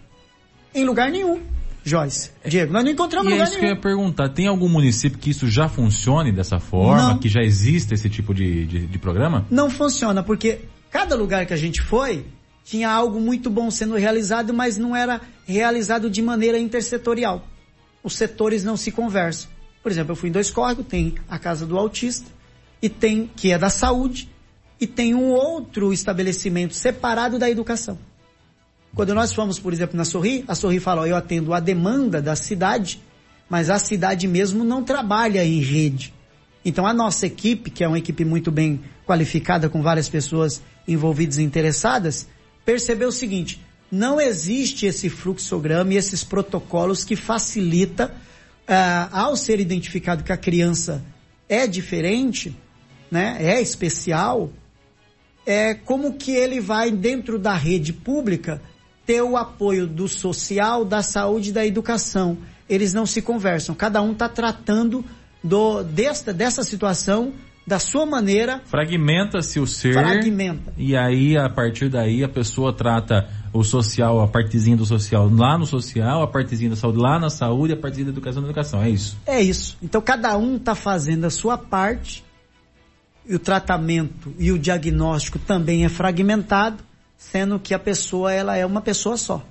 em lugar nenhum, Joyce. Diego, nós não encontramos E é lugar isso que eu nenhum. ia perguntar. Tem algum município que isso já funcione dessa forma? Não. Que já exista esse tipo de, de, de programa? Não funciona, porque cada lugar que a gente foi tinha algo muito bom sendo realizado, mas não era realizado de maneira intersetorial. Os setores não se conversam. Por exemplo, eu fui em dois córregos, tem a casa do autista, e tem, que é da saúde, e tem um outro estabelecimento separado da educação. Quando nós fomos, por exemplo, na Sorri, a Sorri fala, eu atendo a demanda da cidade, mas a cidade mesmo não trabalha em rede. Então a nossa equipe, que é uma equipe muito bem qualificada, com várias pessoas envolvidas e interessadas, percebeu o seguinte, não existe esse fluxograma e esses protocolos que facilita, ah, ao ser identificado que a criança é diferente, né, é especial, é como que ele vai dentro da rede pública ter o apoio do social, da saúde e da educação. Eles não se conversam. Cada um está tratando do, desta, dessa situação da sua maneira. Fragmenta-se o ser. Fragmenta. E aí, a partir daí, a pessoa trata o social, a partezinha do social lá no social, a partezinha da saúde lá na saúde, a partezinha da educação na educação. É isso. É isso. Então cada um está fazendo a sua parte e o tratamento e o diagnóstico também é fragmentado, sendo que a pessoa ela é uma pessoa só.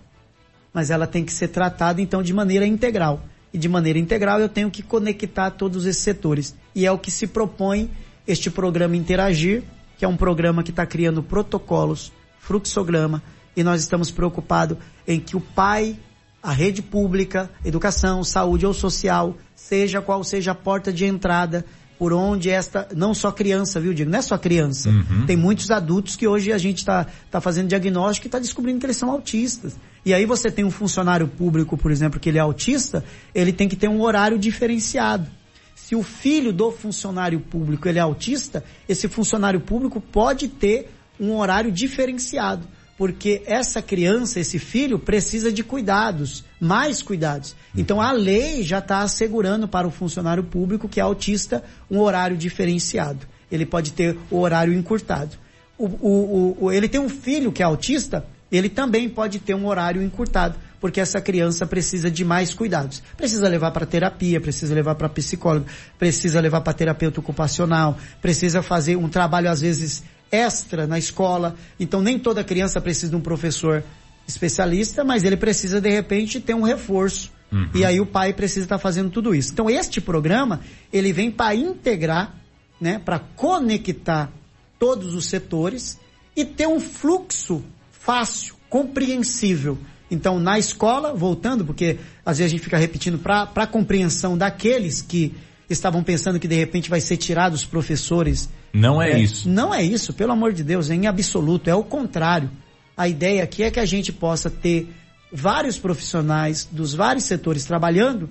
Mas ela tem que ser tratada então de maneira integral. E de maneira integral eu tenho que conectar todos esses setores. E é o que se propõe este programa Interagir, que é um programa que está criando protocolos, fluxograma, e nós estamos preocupados em que o pai, a rede pública, educação, saúde ou social, seja qual seja a porta de entrada, por onde esta, não só criança, viu, Diego? Não é só criança. Uhum. Tem muitos adultos que hoje a gente está tá fazendo diagnóstico e está descobrindo que eles são autistas. E aí você tem um funcionário público, por exemplo, que ele é autista, ele tem que ter um horário diferenciado. Se o filho do funcionário público ele é autista, esse funcionário público pode ter um horário diferenciado, porque essa criança, esse filho, precisa de cuidados, mais cuidados. Então a lei já está assegurando para o funcionário público que é autista um horário diferenciado. Ele pode ter o horário encurtado. O, o, o, ele tem um filho que é autista, ele também pode ter um horário encurtado, porque essa criança precisa de mais cuidados. Precisa levar para terapia, precisa levar para psicólogo, precisa levar para terapeuta ocupacional, precisa fazer um trabalho às vezes extra na escola. Então nem toda criança precisa de um professor especialista, mas ele precisa de repente ter um reforço. Uhum. E aí o pai precisa estar fazendo tudo isso. Então este programa, ele vem para integrar, né, para conectar todos os setores e ter um fluxo fácil, compreensível. Então, na escola, voltando, porque às vezes a gente fica repetindo para a compreensão daqueles que estavam pensando que de repente vai ser tirado os professores. Não é, isso. Não é isso, pelo amor de Deus, em absoluto, é o contrário. A ideia aqui é que a gente possa ter vários profissionais dos vários setores trabalhando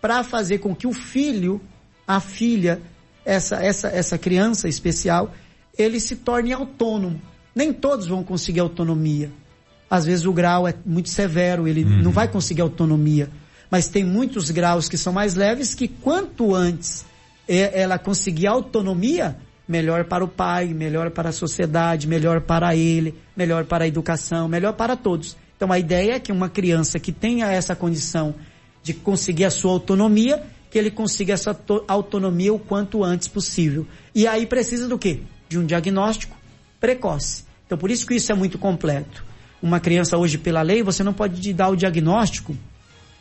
para fazer com que o filho, a filha, essa, essa, essa criança especial, ele se torne autônomo. Nem todos vão conseguir autonomia. Às vezes o grau é muito severo, ele não vai conseguir autonomia. Mas tem muitos graus que são mais leves que quanto antes é, ela conseguir autonomia, melhor para o pai, melhor para a sociedade, melhor para ele, melhor para a educação, melhor para todos. Então a ideia é que uma criança que tenha essa condição de conseguir a sua autonomia, que ele consiga essa autonomia o quanto antes possível. E aí precisa do quê? De um diagnóstico precoce. Então por isso que isso é muito completo. Uma criança hoje pela lei, você não pode dar o diagnóstico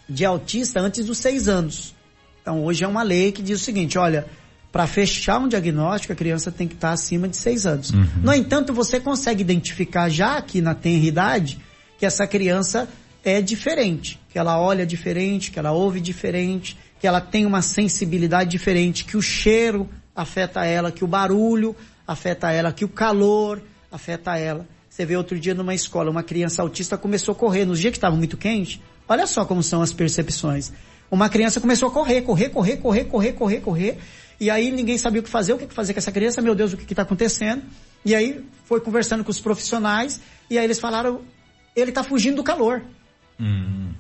de autista antes dos seis anos. Então hoje é uma lei que diz o seguinte, olha, para fechar um diagnóstico, a criança tem que estar acima de seis anos. Uhum. No entanto, você consegue identificar já aqui na tenridade que essa criança é diferente, que ela olha diferente, que ela ouve diferente, que ela tem uma sensibilidade diferente, que o cheiro afeta ela, que o barulho afeta ela, que o calor afeta ela. Você vê outro dia numa escola, uma criança autista começou a correr, nos dias que estava muito quente, olha só como são as percepções. Uma criança começou a correr, correr, correr, correr, correr, correr, correr, e aí ninguém sabia o que fazer, o que fazer com essa criança, meu Deus, o que está acontecendo? E aí foi conversando com os profissionais, e aí eles falaram, ele está fugindo do calor. Hum.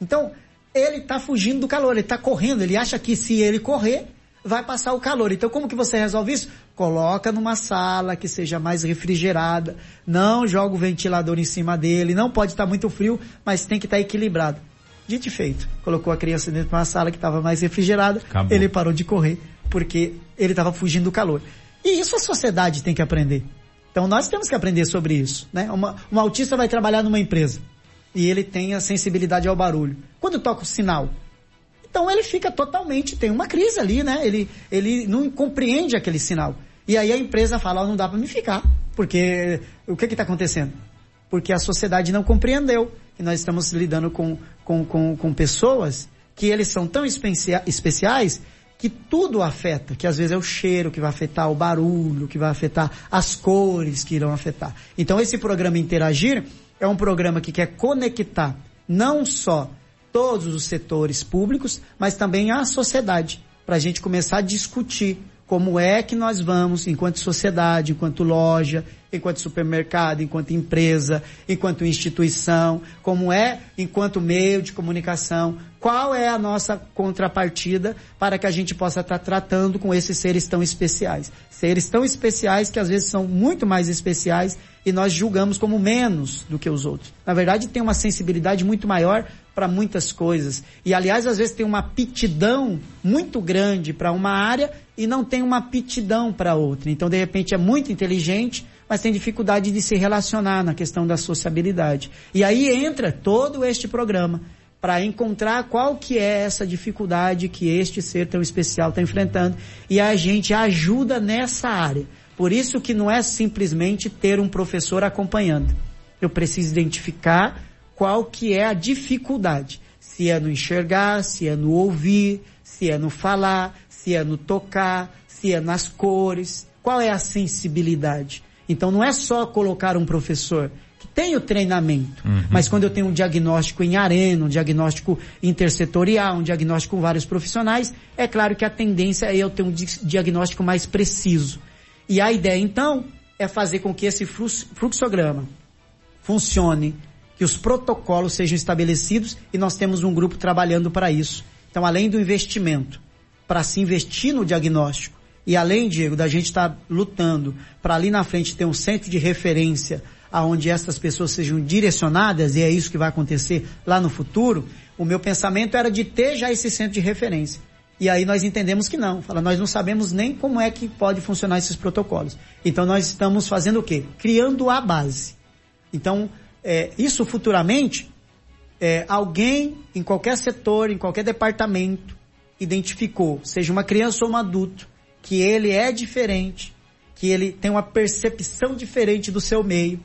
Então, ele está fugindo do calor, ele está correndo, ele acha que se ele correr, vai passar o calor. Então, como que você resolve isso? Coloca numa sala que seja mais refrigerada, não joga o ventilador em cima dele, não pode estar muito frio, mas tem que estar equilibrado. Dito e feito, colocou a criança dentro de uma sala que estava mais refrigerada, Acabou. ele parou de correr, porque ele estava fugindo do calor. E isso a sociedade tem que aprender. Então nós temos que aprender sobre isso. Né? Uma, um autista vai trabalhar numa empresa e ele tem a sensibilidade ao barulho. Quando toca o sinal, então ele fica totalmente, tem uma crise ali, né? Ele, ele não compreende aquele sinal. E aí a empresa fala, oh, não dá para me ficar, porque o que está acontecendo? Porque a sociedade não compreendeu que nós estamos lidando com, com, com, com pessoas que eles são tão especia especiais que tudo afeta, que às vezes é o cheiro que vai afetar, o barulho que vai afetar, as cores que irão afetar. Então esse programa Interagir é um programa que quer conectar não só todos os setores públicos, mas também a sociedade, para a gente começar a discutir como é que nós vamos, enquanto sociedade, enquanto loja, enquanto supermercado, enquanto empresa, enquanto instituição, como é enquanto meio de comunicação, qual é a nossa contrapartida para que a gente possa estar tratando com esses seres tão especiais. Seres tão especiais que às vezes são muito mais especiais e nós julgamos como menos do que os outros. Na verdade, tem uma sensibilidade muito maior para muitas coisas. E aliás, às vezes tem uma aptidão muito grande para uma área e não tem uma aptidão para outra. Então, de repente, é muito inteligente, mas tem dificuldade de se relacionar na questão da sociabilidade. E aí entra todo este programa para encontrar qual que é essa dificuldade que este ser tão especial está enfrentando e a gente ajuda nessa área. Por isso que não é simplesmente ter um professor acompanhando. Eu preciso identificar qual que é a dificuldade. Se é no enxergar, se é no ouvir, se é no falar, se é no tocar, se é nas cores, qual é a sensibilidade. Então não é só colocar um professor que tem o treinamento, Uhum. mas quando eu tenho um diagnóstico em arena, um diagnóstico intersetorial, um diagnóstico com vários profissionais, é claro que a tendência é eu ter um di- diagnóstico mais preciso. E a ideia então é fazer com que esse flux- fluxograma funcione, que os protocolos sejam estabelecidos e nós temos um grupo trabalhando para isso. Então, além do investimento para se investir no diagnóstico e além, Diego, da gente estar lutando para ali na frente ter um centro de referência aonde essas pessoas sejam direcionadas e é isso que vai acontecer lá no futuro, o meu pensamento era de ter já esse centro de referência. E aí nós entendemos que não. Fala, nós não sabemos nem como é que pode funcionar esses protocolos. Então nós estamos fazendo o quê? Criando a base. Então, é, isso futuramente, é, alguém em qualquer setor, em qualquer departamento, identificou, seja uma criança ou um adulto, que ele é diferente, que ele tem uma percepção diferente do seu meio,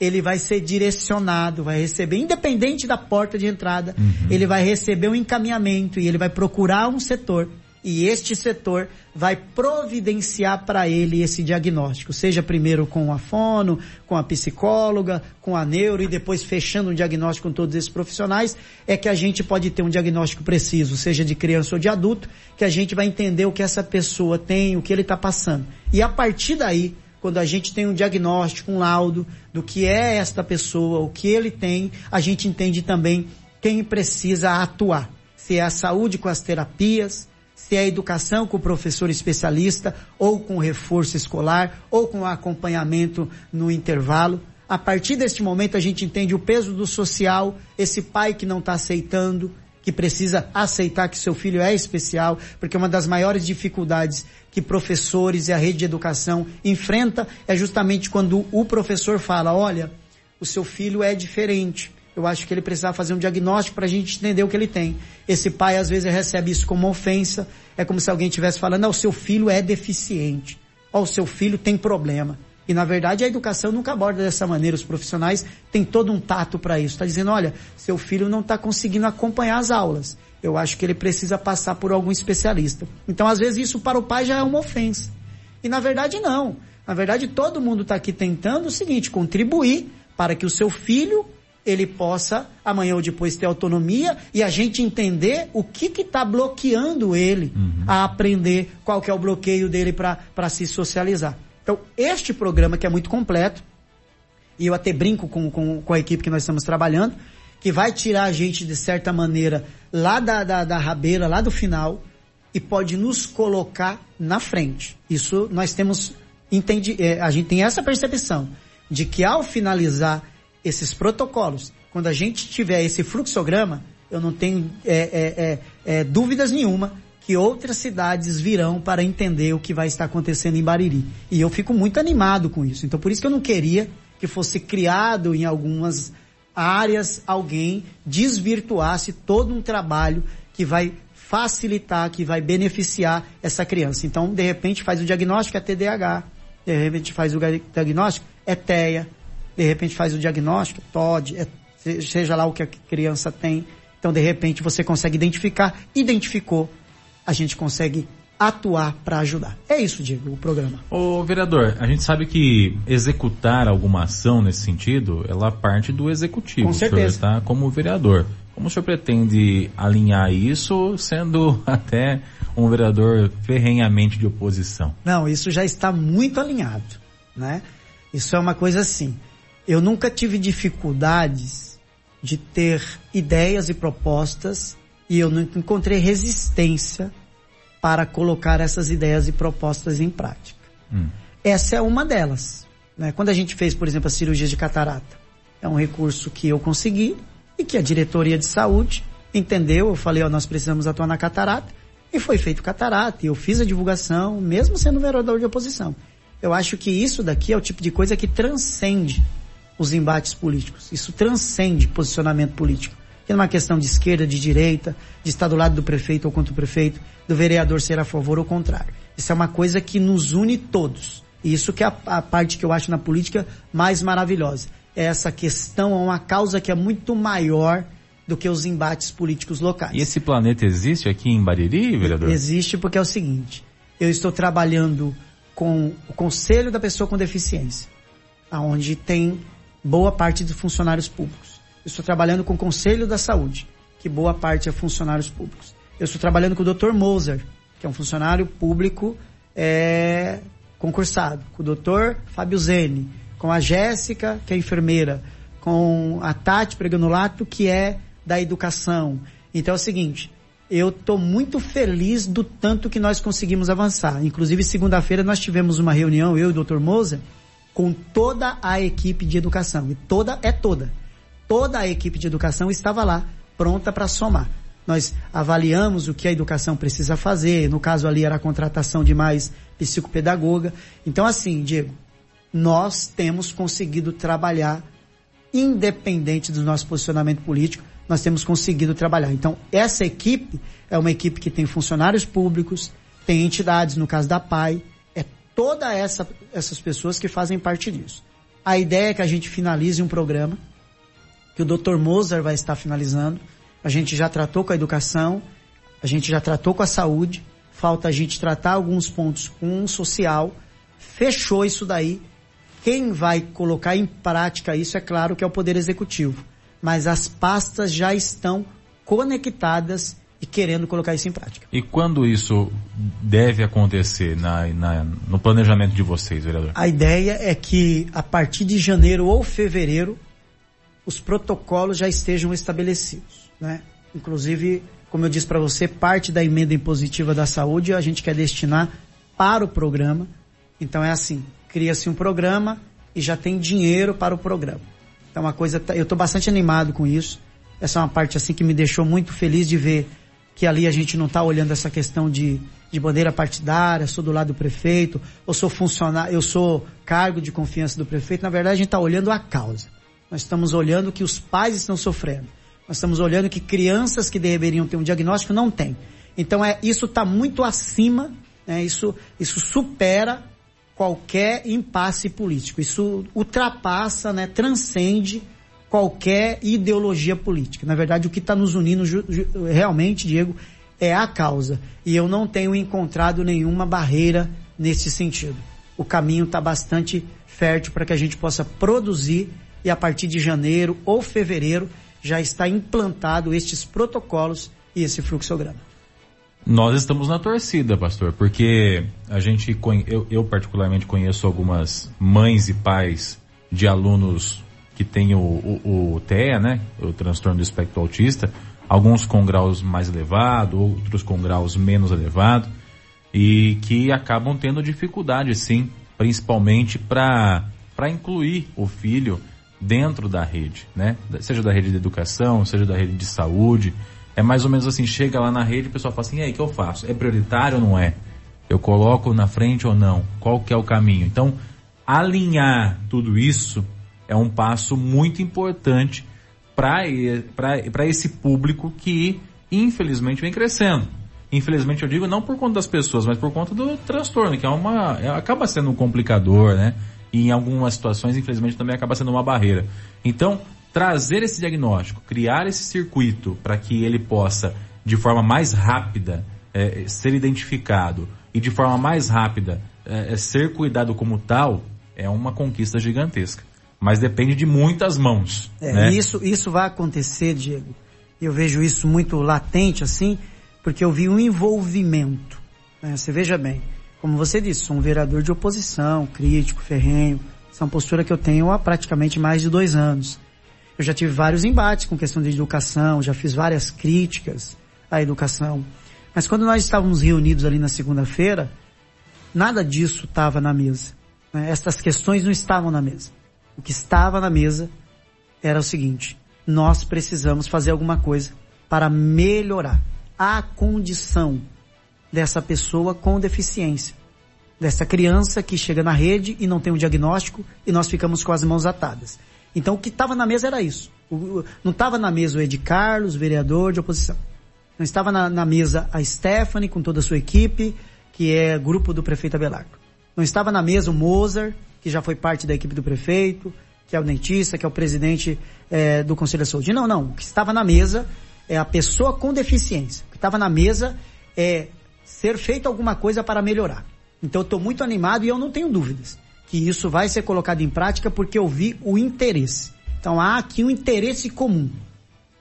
ele vai ser direcionado, vai receber, independente da porta de entrada, ele vai receber um encaminhamento e ele vai procurar um setor. E este setor vai providenciar para ele esse diagnóstico, seja primeiro com a fono, com a psicóloga, com a neuro e depois fechando um diagnóstico com todos esses profissionais, é que a gente pode ter um diagnóstico preciso, seja de criança ou de adulto, que a gente vai entender o que essa pessoa tem, o que ele está passando. E a partir daí, quando a gente tem um diagnóstico, um laudo do que é esta pessoa, o que ele tem, a gente entende também quem precisa atuar. Se é a saúde com as terapias, se é educação com o professor especialista, ou com reforço escolar, ou com acompanhamento no intervalo. A partir deste momento a gente entende o peso do social, esse pai que não está aceitando, que precisa aceitar que seu filho é especial, porque uma das maiores dificuldades que professores e a rede de educação enfrenta é justamente quando o professor fala, olha, o seu filho é diferente. Eu acho que ele precisava fazer um diagnóstico para a gente entender o que ele tem. Esse pai às vezes recebe isso como uma ofensa. É como se alguém estivesse falando, não, seu filho é deficiente. Ó, o seu filho tem problema. E na verdade a educação nunca aborda dessa maneira. Os profissionais têm todo um tato para isso. Está dizendo, olha, seu filho não está conseguindo acompanhar as aulas. Eu acho que ele precisa passar por algum especialista. Então às vezes isso para o pai já é uma ofensa. E na verdade não. Na verdade todo mundo está aqui tentando o seguinte, contribuir para que o seu filho ele possa amanhã ou depois ter autonomia e a gente entender o que está bloqueando ele a aprender, qual que é o bloqueio dele para se socializar. Então, este programa que é muito completo, e eu até brinco com, com, com a equipe que nós estamos trabalhando, que vai tirar a gente, de certa maneira, lá da, da, da rabeira, lá do final, e pode nos colocar na frente. Isso nós temos, entendi, é, a gente tem essa percepção de que ao finalizar esses protocolos, quando a gente tiver esse fluxograma, eu não tenho é, é, é, dúvidas nenhuma que outras cidades virão para entender o que vai estar acontecendo em Bariri. E eu fico muito animado com isso. Então por isso que eu não queria que fosse criado em algumas áreas alguém desvirtuasse todo um trabalho que vai facilitar, que vai beneficiar essa criança. Então, de repente, faz o diagnóstico é TDAH, de repente faz o diagnóstico é TEA, de repente faz o diagnóstico, TOD, é, seja lá o que a criança tem. Então, de repente, você consegue identificar, identificou, a gente consegue atuar para ajudar. É isso, Diego, o programa. Ô, vereador, a gente sabe que executar alguma ação nesse sentido, ela parte do executivo. Com certeza. O senhor está como vereador. Como o senhor pretende alinhar isso, sendo até um vereador ferrenhamente de oposição? Não, isso já está muito alinhado, né? Isso é uma coisa assim. Eu nunca tive dificuldades de ter ideias e propostas e eu nunca encontrei resistência para colocar essas ideias e propostas em prática. Hum. Essa é uma delas. Né? Quando a gente fez, por exemplo, a cirurgia de catarata, é um recurso que eu consegui e que a diretoria de saúde entendeu. Eu falei, ó, nós precisamos atuar na catarata e foi feito catarata. E eu fiz a divulgação, mesmo sendo vereador de oposição. Eu acho que isso daqui é o tipo de coisa que transcende os embates políticos. Isso transcende posicionamento político. Que não é uma questão de esquerda, de direita, de estar do lado do prefeito ou contra o prefeito, do vereador ser a favor ou contrário. Isso é uma coisa que nos une todos. E isso que é a, a parte que eu acho na política mais maravilhosa. É essa questão, é uma causa que é muito maior do que os embates políticos locais. E esse planeta existe aqui em Bariri, vereador? Existe porque é o seguinte, eu estou trabalhando com o Conselho da Pessoa com Deficiência, aonde tem boa parte dos funcionários públicos. Eu estou trabalhando com o Conselho da Saúde, que boa parte é funcionários públicos. Eu estou trabalhando com o Dr. Moser, que é um funcionário público é, concursado, com o Dr. Fábio Zene, com a Jéssica, que é enfermeira, com a Tati Preganulato, que é da educação. Então é o seguinte, eu estou muito feliz do tanto que nós conseguimos avançar. Inclusive, segunda-feira nós tivemos uma reunião, eu e o Dr. Moser, com toda a equipe de educação. E toda, é toda. Toda a equipe de educação estava lá, pronta para somar. Nós avaliamos o que a educação precisa fazer. No caso ali era a contratação de mais psicopedagoga. Então assim, Diego, nós temos conseguido trabalhar independente do nosso posicionamento político, nós temos conseguido trabalhar. Então, essa equipe é uma equipe que tem funcionários públicos, tem entidades, no caso da PAI, é toda essa, essas pessoas que fazem parte disso. A ideia é que a gente finalize um programa, que o Dr. Mozart vai estar finalizando. A gente já tratou com a educação, a gente já tratou com a saúde, falta a gente tratar alguns pontos com o social, fechou isso daí. Quem vai colocar em prática isso é claro que é o Poder Executivo mas as pastas já estão conectadas e querendo colocar isso em prática. E quando isso deve acontecer na, na, no planejamento de vocês, vereador? A ideia é que a partir de janeiro ou fevereiro os protocolos já estejam estabelecidos, né? Inclusive, como eu disse para você, parte da emenda impositiva da saúde a gente quer destinar para o programa. Então é assim, cria-se um programa e já tem dinheiro para o programa. Então uma coisa, eu estou bastante animado com isso. Essa é uma parte assim que me deixou muito feliz de ver que ali a gente não está olhando essa questão de, de bandeira partidária, sou do lado do prefeito, ou sou funcionário, eu sou cargo de confiança do prefeito. Na verdade, a gente está olhando a causa. Nós estamos olhando que os pais estão sofrendo. Nós estamos olhando que crianças que deveriam ter um diagnóstico não têm. Então é, isso está muito acima, né, isso, isso supera qualquer impasse político. Isso ultrapassa, né, transcende qualquer ideologia política. Na verdade, o que está nos unindo realmente, Diego, é a causa. E eu não tenho encontrado nenhuma barreira nesse sentido. O caminho está bastante fértil para que a gente possa produzir e a partir de janeiro ou fevereiro já está implantado estes protocolos e esse fluxograma. Nós estamos na torcida, pastor, porque a gente, eu, eu particularmente conheço algumas mães e pais de alunos que têm o, o, o TEA, né? O transtorno do espectro autista, alguns com graus mais elevados, outros com graus menos elevados, e que acabam tendo dificuldade, sim, principalmente para para incluir o filho dentro da rede, né? Seja da rede de educação, seja da rede de saúde, é mais ou menos assim, chega lá na rede, o pessoal fala assim, e aí, o que eu faço? É prioritário ou não é? Eu coloco na frente ou não? Qual que é o caminho? Então, alinhar tudo isso é um passo muito importante para esse público que, infelizmente, vem crescendo. Infelizmente, eu digo não por conta das pessoas, mas por conta do transtorno, que é uma, é, acaba sendo um complicador, né? E em algumas situações, infelizmente, também acaba sendo uma barreira. Então, trazer esse diagnóstico, criar esse circuito para que ele possa, de forma mais rápida, é, ser identificado e de forma mais rápida é, é, ser cuidado como tal, é uma conquista gigantesca. Mas depende de muitas mãos. É, né? isso, isso vai acontecer, Diego. Eu vejo isso muito latente assim, porque eu vi um envolvimento. Né? Você veja bem, como você disse, sou um vereador de oposição, crítico, ferrenho. Essa é uma postura que eu tenho há praticamente mais de dois anos. Eu já tive vários embates com questão de educação, já fiz várias críticas à educação. Mas quando nós estávamos reunidos ali na segunda-feira, nada disso estava na mesa. Né? Essas questões não estavam na mesa. O que estava na mesa era o seguinte: nós precisamos fazer alguma coisa para melhorar a condição dessa pessoa com deficiência. Dessa criança que chega na rede e não tem um diagnóstico e nós ficamos com as mãos atadas. Então o que estava na mesa era isso. O, não estava na mesa o Ed Carlos, vereador de oposição. Não estava na, na, mesa a Stephanie com toda a sua equipe, que é grupo do prefeito Abelardo. Não estava na mesa o Mozart, que já foi parte da equipe do prefeito, que é o dentista, que é o presidente é, do Conselho da Saúde. Não, não. O que estava na mesa é a pessoa com deficiência. O que estava na mesa é ser feito alguma coisa para melhorar. Então eu estou muito animado e eu não tenho dúvidas que isso vai ser colocado em prática porque eu vi o interesse. Então há aqui um interesse comum.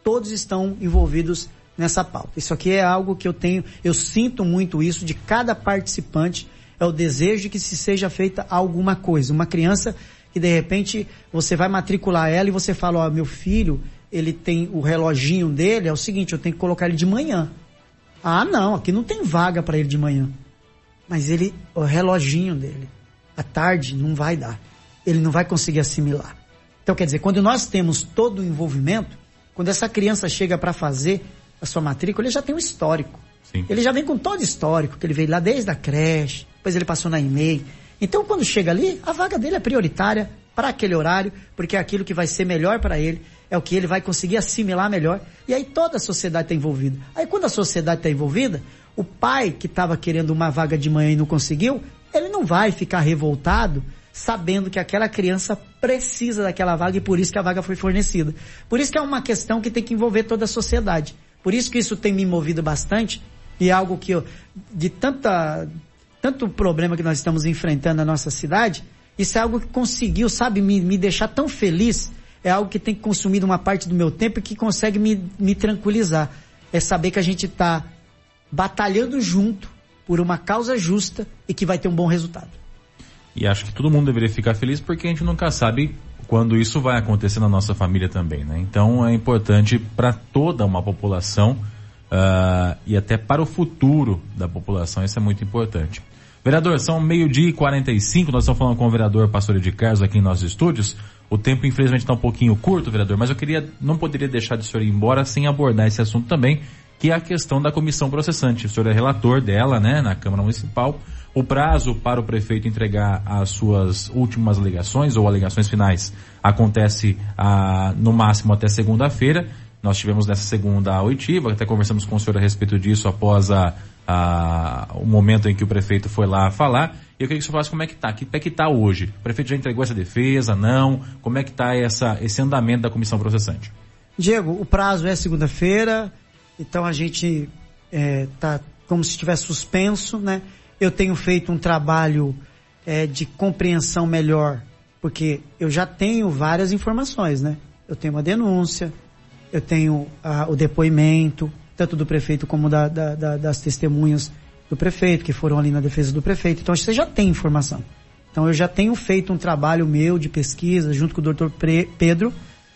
Todos estão envolvidos nessa pauta. Isso aqui é algo que eu tenho, eu sinto muito isso de cada participante, é o desejo de que se seja feita alguma coisa. Uma criança que de repente você vai matricular ela e você fala, ó, meu filho, ele tem o reloginho dele, é o seguinte, eu tenho que colocar ele de manhã. Ah, não, aqui não tem vaga para ele de manhã. Mas ele, o reloginho dele, à tarde não vai dar. Ele não vai conseguir assimilar. Então, quer dizer, quando nós temos todo o envolvimento, quando essa criança chega para fazer a sua matrícula, ele já tem um histórico. Sim. Ele já vem com todo o histórico, que ele veio lá desde a creche, depois ele passou na e-mail. Então, quando chega ali, a vaga dele é prioritária para aquele horário, porque é aquilo que vai ser melhor para ele, é o que ele vai conseguir assimilar melhor. E aí toda a sociedade está envolvida. Aí quando a sociedade está envolvida, o pai que estava querendo uma vaga de manhã e não conseguiu, ele não vai ficar revoltado sabendo que aquela criança precisa daquela vaga e por isso que a vaga foi fornecida. Por isso que é uma questão que tem que envolver toda a sociedade. Por isso que isso tem me movido bastante e é algo que eu, de tanta, tanto problema que nós estamos enfrentando na nossa cidade, isso é algo que conseguiu, sabe, me, me deixar tão feliz. É algo que tem consumido uma parte do meu tempo e que consegue me, me tranquilizar. É saber que a gente está batalhando junto por uma causa justa e que vai ter um bom resultado. E acho que todo mundo deveria ficar feliz porque a gente nunca sabe quando isso vai acontecer na nossa família também, né? Então é importante para toda uma população uh, e até para o futuro da população, isso é muito importante. Vereador, são meio-dia e 45, nós estamos falando com o vereador Pastor de Carlos aqui em nossos estúdios. O tempo, infelizmente, está um pouquinho curto, vereador, mas eu queria, não poderia deixar de o senhor ir embora sem abordar esse assunto também, que é a questão da comissão processante. O senhor é relator dela, né, na Câmara Municipal. O prazo para o prefeito entregar as suas últimas alegações ou alegações finais acontece ah, no máximo até segunda-feira. Nós tivemos nessa segunda oitiva, até conversamos com o senhor a respeito disso após a, a, o momento em que o prefeito foi lá falar. E eu queria que senhor falasse como é que está, que pé que está hoje. O prefeito já entregou essa defesa, não? Como é que está esse andamento da comissão processante? Diego, o prazo é segunda-feira, então a gente está é, como se estivesse suspenso, né? Eu tenho feito um trabalho é, de compreensão melhor, porque eu já tenho várias informações, né? Eu tenho uma denúncia, eu tenho ah, o depoimento, tanto do prefeito como da, da, da, das testemunhas do prefeito, que foram ali na defesa do prefeito. Então você já tem informação. Então eu já tenho feito um trabalho meu de pesquisa junto com o doutor Pedro,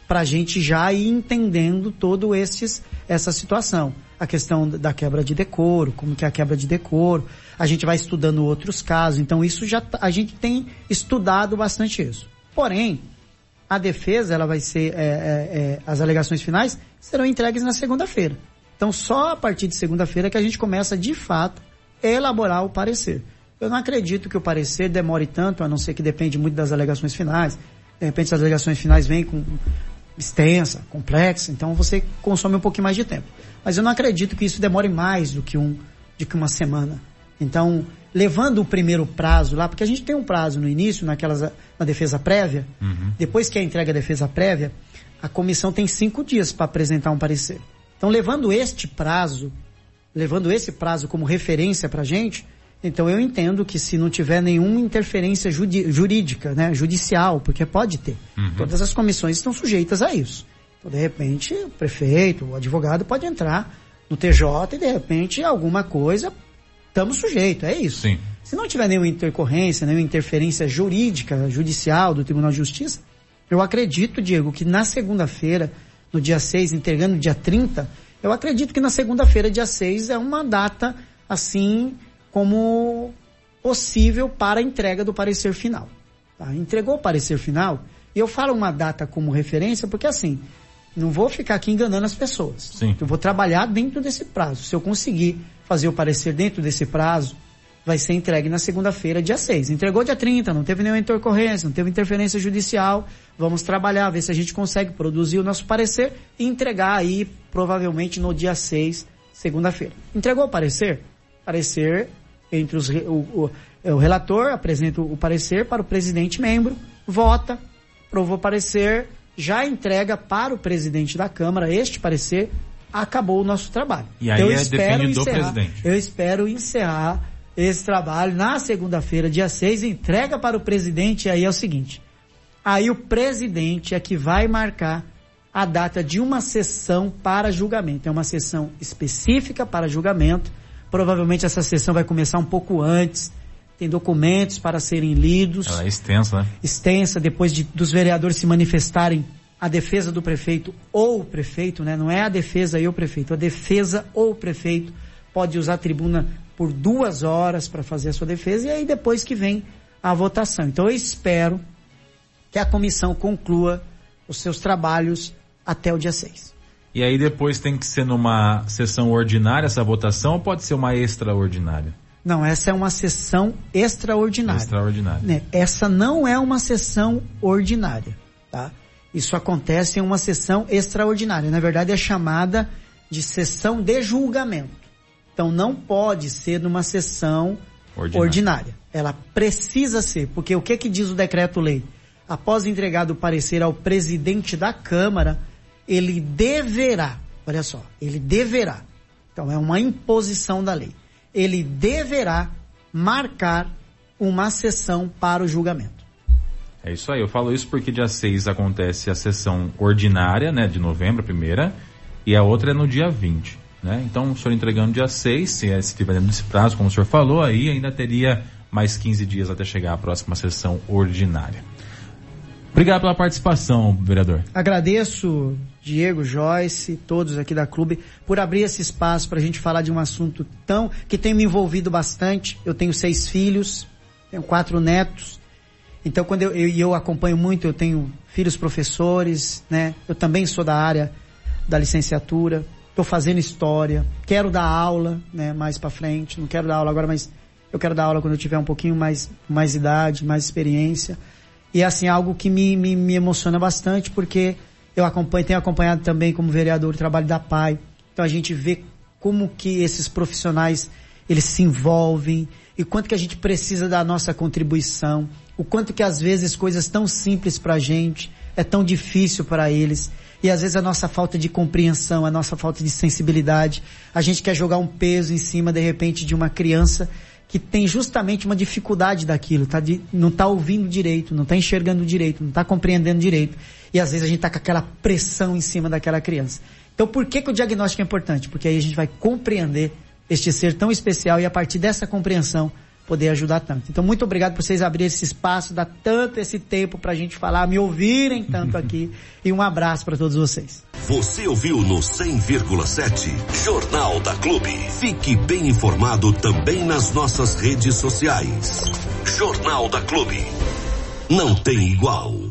para a gente já ir entendendo todo esses, essa situação. A questão da quebra de decoro, como que é a quebra de decoro. A gente vai estudando outros casos. Então isso já, tá, a gente tem estudado bastante isso. Porém, a defesa, ela vai ser, é, é, é, as alegações finais serão entregues na segunda-feira. Então só a partir de segunda-feira que a gente começa de fato a elaborar o parecer. Eu não acredito que o parecer demore tanto, a não ser que depende muito das alegações finais. De repente as alegações finais vêm com extensa, complexa, então você consome um pouquinho mais de tempo. Mas eu não acredito que isso demore mais do que um, do que uma semana. Então, levando o primeiro prazo lá, porque a gente tem um prazo no início, naquelas, na defesa prévia, uhum. depois que é entrega a defesa prévia, a comissão tem cinco dias para apresentar um parecer. Então, levando este prazo, levando esse prazo como referência para a gente, então eu entendo que se não tiver nenhuma interferência jurídica, né, judicial, porque pode ter, uhum. todas as comissões estão sujeitas a isso. Então, de repente, o prefeito, o advogado pode entrar no TJ e, de repente, alguma coisa, estamos sujeitos, é isso. Sim. Se não tiver nenhuma intercorrência, nenhuma interferência jurídica, judicial do Tribunal de Justiça, eu acredito, Diego, que na segunda-feira, no dia 6, entregando no dia 30, eu acredito que na segunda-feira, dia 6, é uma data, assim, como possível para a entrega do parecer final. Tá? Entregou o parecer final, e eu falo uma data como referência porque assim, não vou ficar aqui enganando as pessoas. Sim. Eu vou trabalhar dentro desse prazo. Se eu conseguir fazer o parecer dentro desse prazo, vai ser entregue na segunda-feira, dia 6. Entregou dia 30, não teve nenhuma intercorrência, não teve interferência judicial. Vamos trabalhar, ver se a gente consegue produzir o nosso parecer e entregar aí, provavelmente no dia 6, segunda-feira. Entregou o parecer? Parecer entre os, o, o, o relator apresenta o parecer para o presidente membro, vota, provou parecer, já entrega para o presidente da Câmara este parecer, acabou o nosso trabalho. E aí eu é espero encerrar, presidente. Eu espero encerrar esse trabalho na segunda-feira, dia 6, entrega para o presidente e aí é o seguinte. Aí o presidente é que vai marcar a data de uma sessão para julgamento. É uma sessão específica para julgamento. Provavelmente essa sessão vai começar um pouco antes. Tem documentos para serem lidos. Ela é extensa, né? Extensa, depois de, dos vereadores se manifestarem a defesa do prefeito ou o prefeito, né? Não é a defesa e o prefeito. A defesa ou o prefeito pode usar a tribuna por duas horas para fazer a sua defesa e aí depois que vem a votação. Então eu espero que a comissão conclua os seus trabalhos até o dia 6. E aí depois tem que ser numa sessão ordinária essa votação ou pode ser uma extraordinária? Não, essa é uma sessão extraordinária. Extraordinária. Né? Essa não é uma sessão ordinária, tá? Isso acontece em uma sessão extraordinária. Na verdade é chamada de sessão de julgamento. Então não pode ser numa sessão Ordinária. ordinária. Ela precisa ser, porque o que que diz o decreto-lei? Após entregado o parecer ao presidente da Câmara, ele deverá, olha só, ele deverá. Então é uma imposição da lei. Ele deverá marcar uma sessão para o julgamento. É isso aí, eu falo isso porque dia 6 acontece a sessão ordinária, né, de novembro, a primeira, e a outra é no dia 20, né? Então, o senhor entregando dia 6, se é- estiver desse prazo, como o senhor falou, aí ainda teria mais 15 dias até chegar a próxima sessão ordinária. Obrigado pela participação, vereador. Agradeço Diego, Joyce, todos aqui da clube por abrir esse espaço para a gente falar de um assunto tão que tem me envolvido bastante. Eu tenho seis filhos, tenho quatro netos. Então quando eu, eu, eu acompanho muito, eu tenho filhos professores, né? Eu também sou da área da licenciatura, estou fazendo história, quero dar aula, né? Mais para frente, não quero dar aula agora, mas eu quero dar aula quando eu tiver um pouquinho mais mais idade, mais experiência. E é assim, algo que me, me, me emociona bastante, porque eu acompanho, tenho acompanhado também como vereador o trabalho da PAI. Então a gente vê como que esses profissionais, eles se envolvem, e quanto que a gente precisa da nossa contribuição, o quanto que às vezes coisas tão simples pra gente, é tão difícil para eles, e às vezes a nossa falta de compreensão, a nossa falta de sensibilidade, a gente quer jogar um peso em cima, de repente, de uma criança que tem justamente uma dificuldade daquilo, tá de, não está ouvindo direito, não está enxergando direito, não está compreendendo direito. E às vezes a gente está com aquela pressão em cima daquela criança. Então por que, que o diagnóstico é importante? Porque aí a gente vai compreender este ser tão especial e a partir dessa compreensão poder ajudar tanto. Então muito obrigado por vocês abrirem esse espaço, dar tanto esse tempo para a gente falar, me ouvirem tanto aqui e um abraço para todos vocês. Você ouviu no 100,7 Jornal da Clube. Fique bem informado também nas nossas redes sociais. Jornal da Clube. Não tem igual.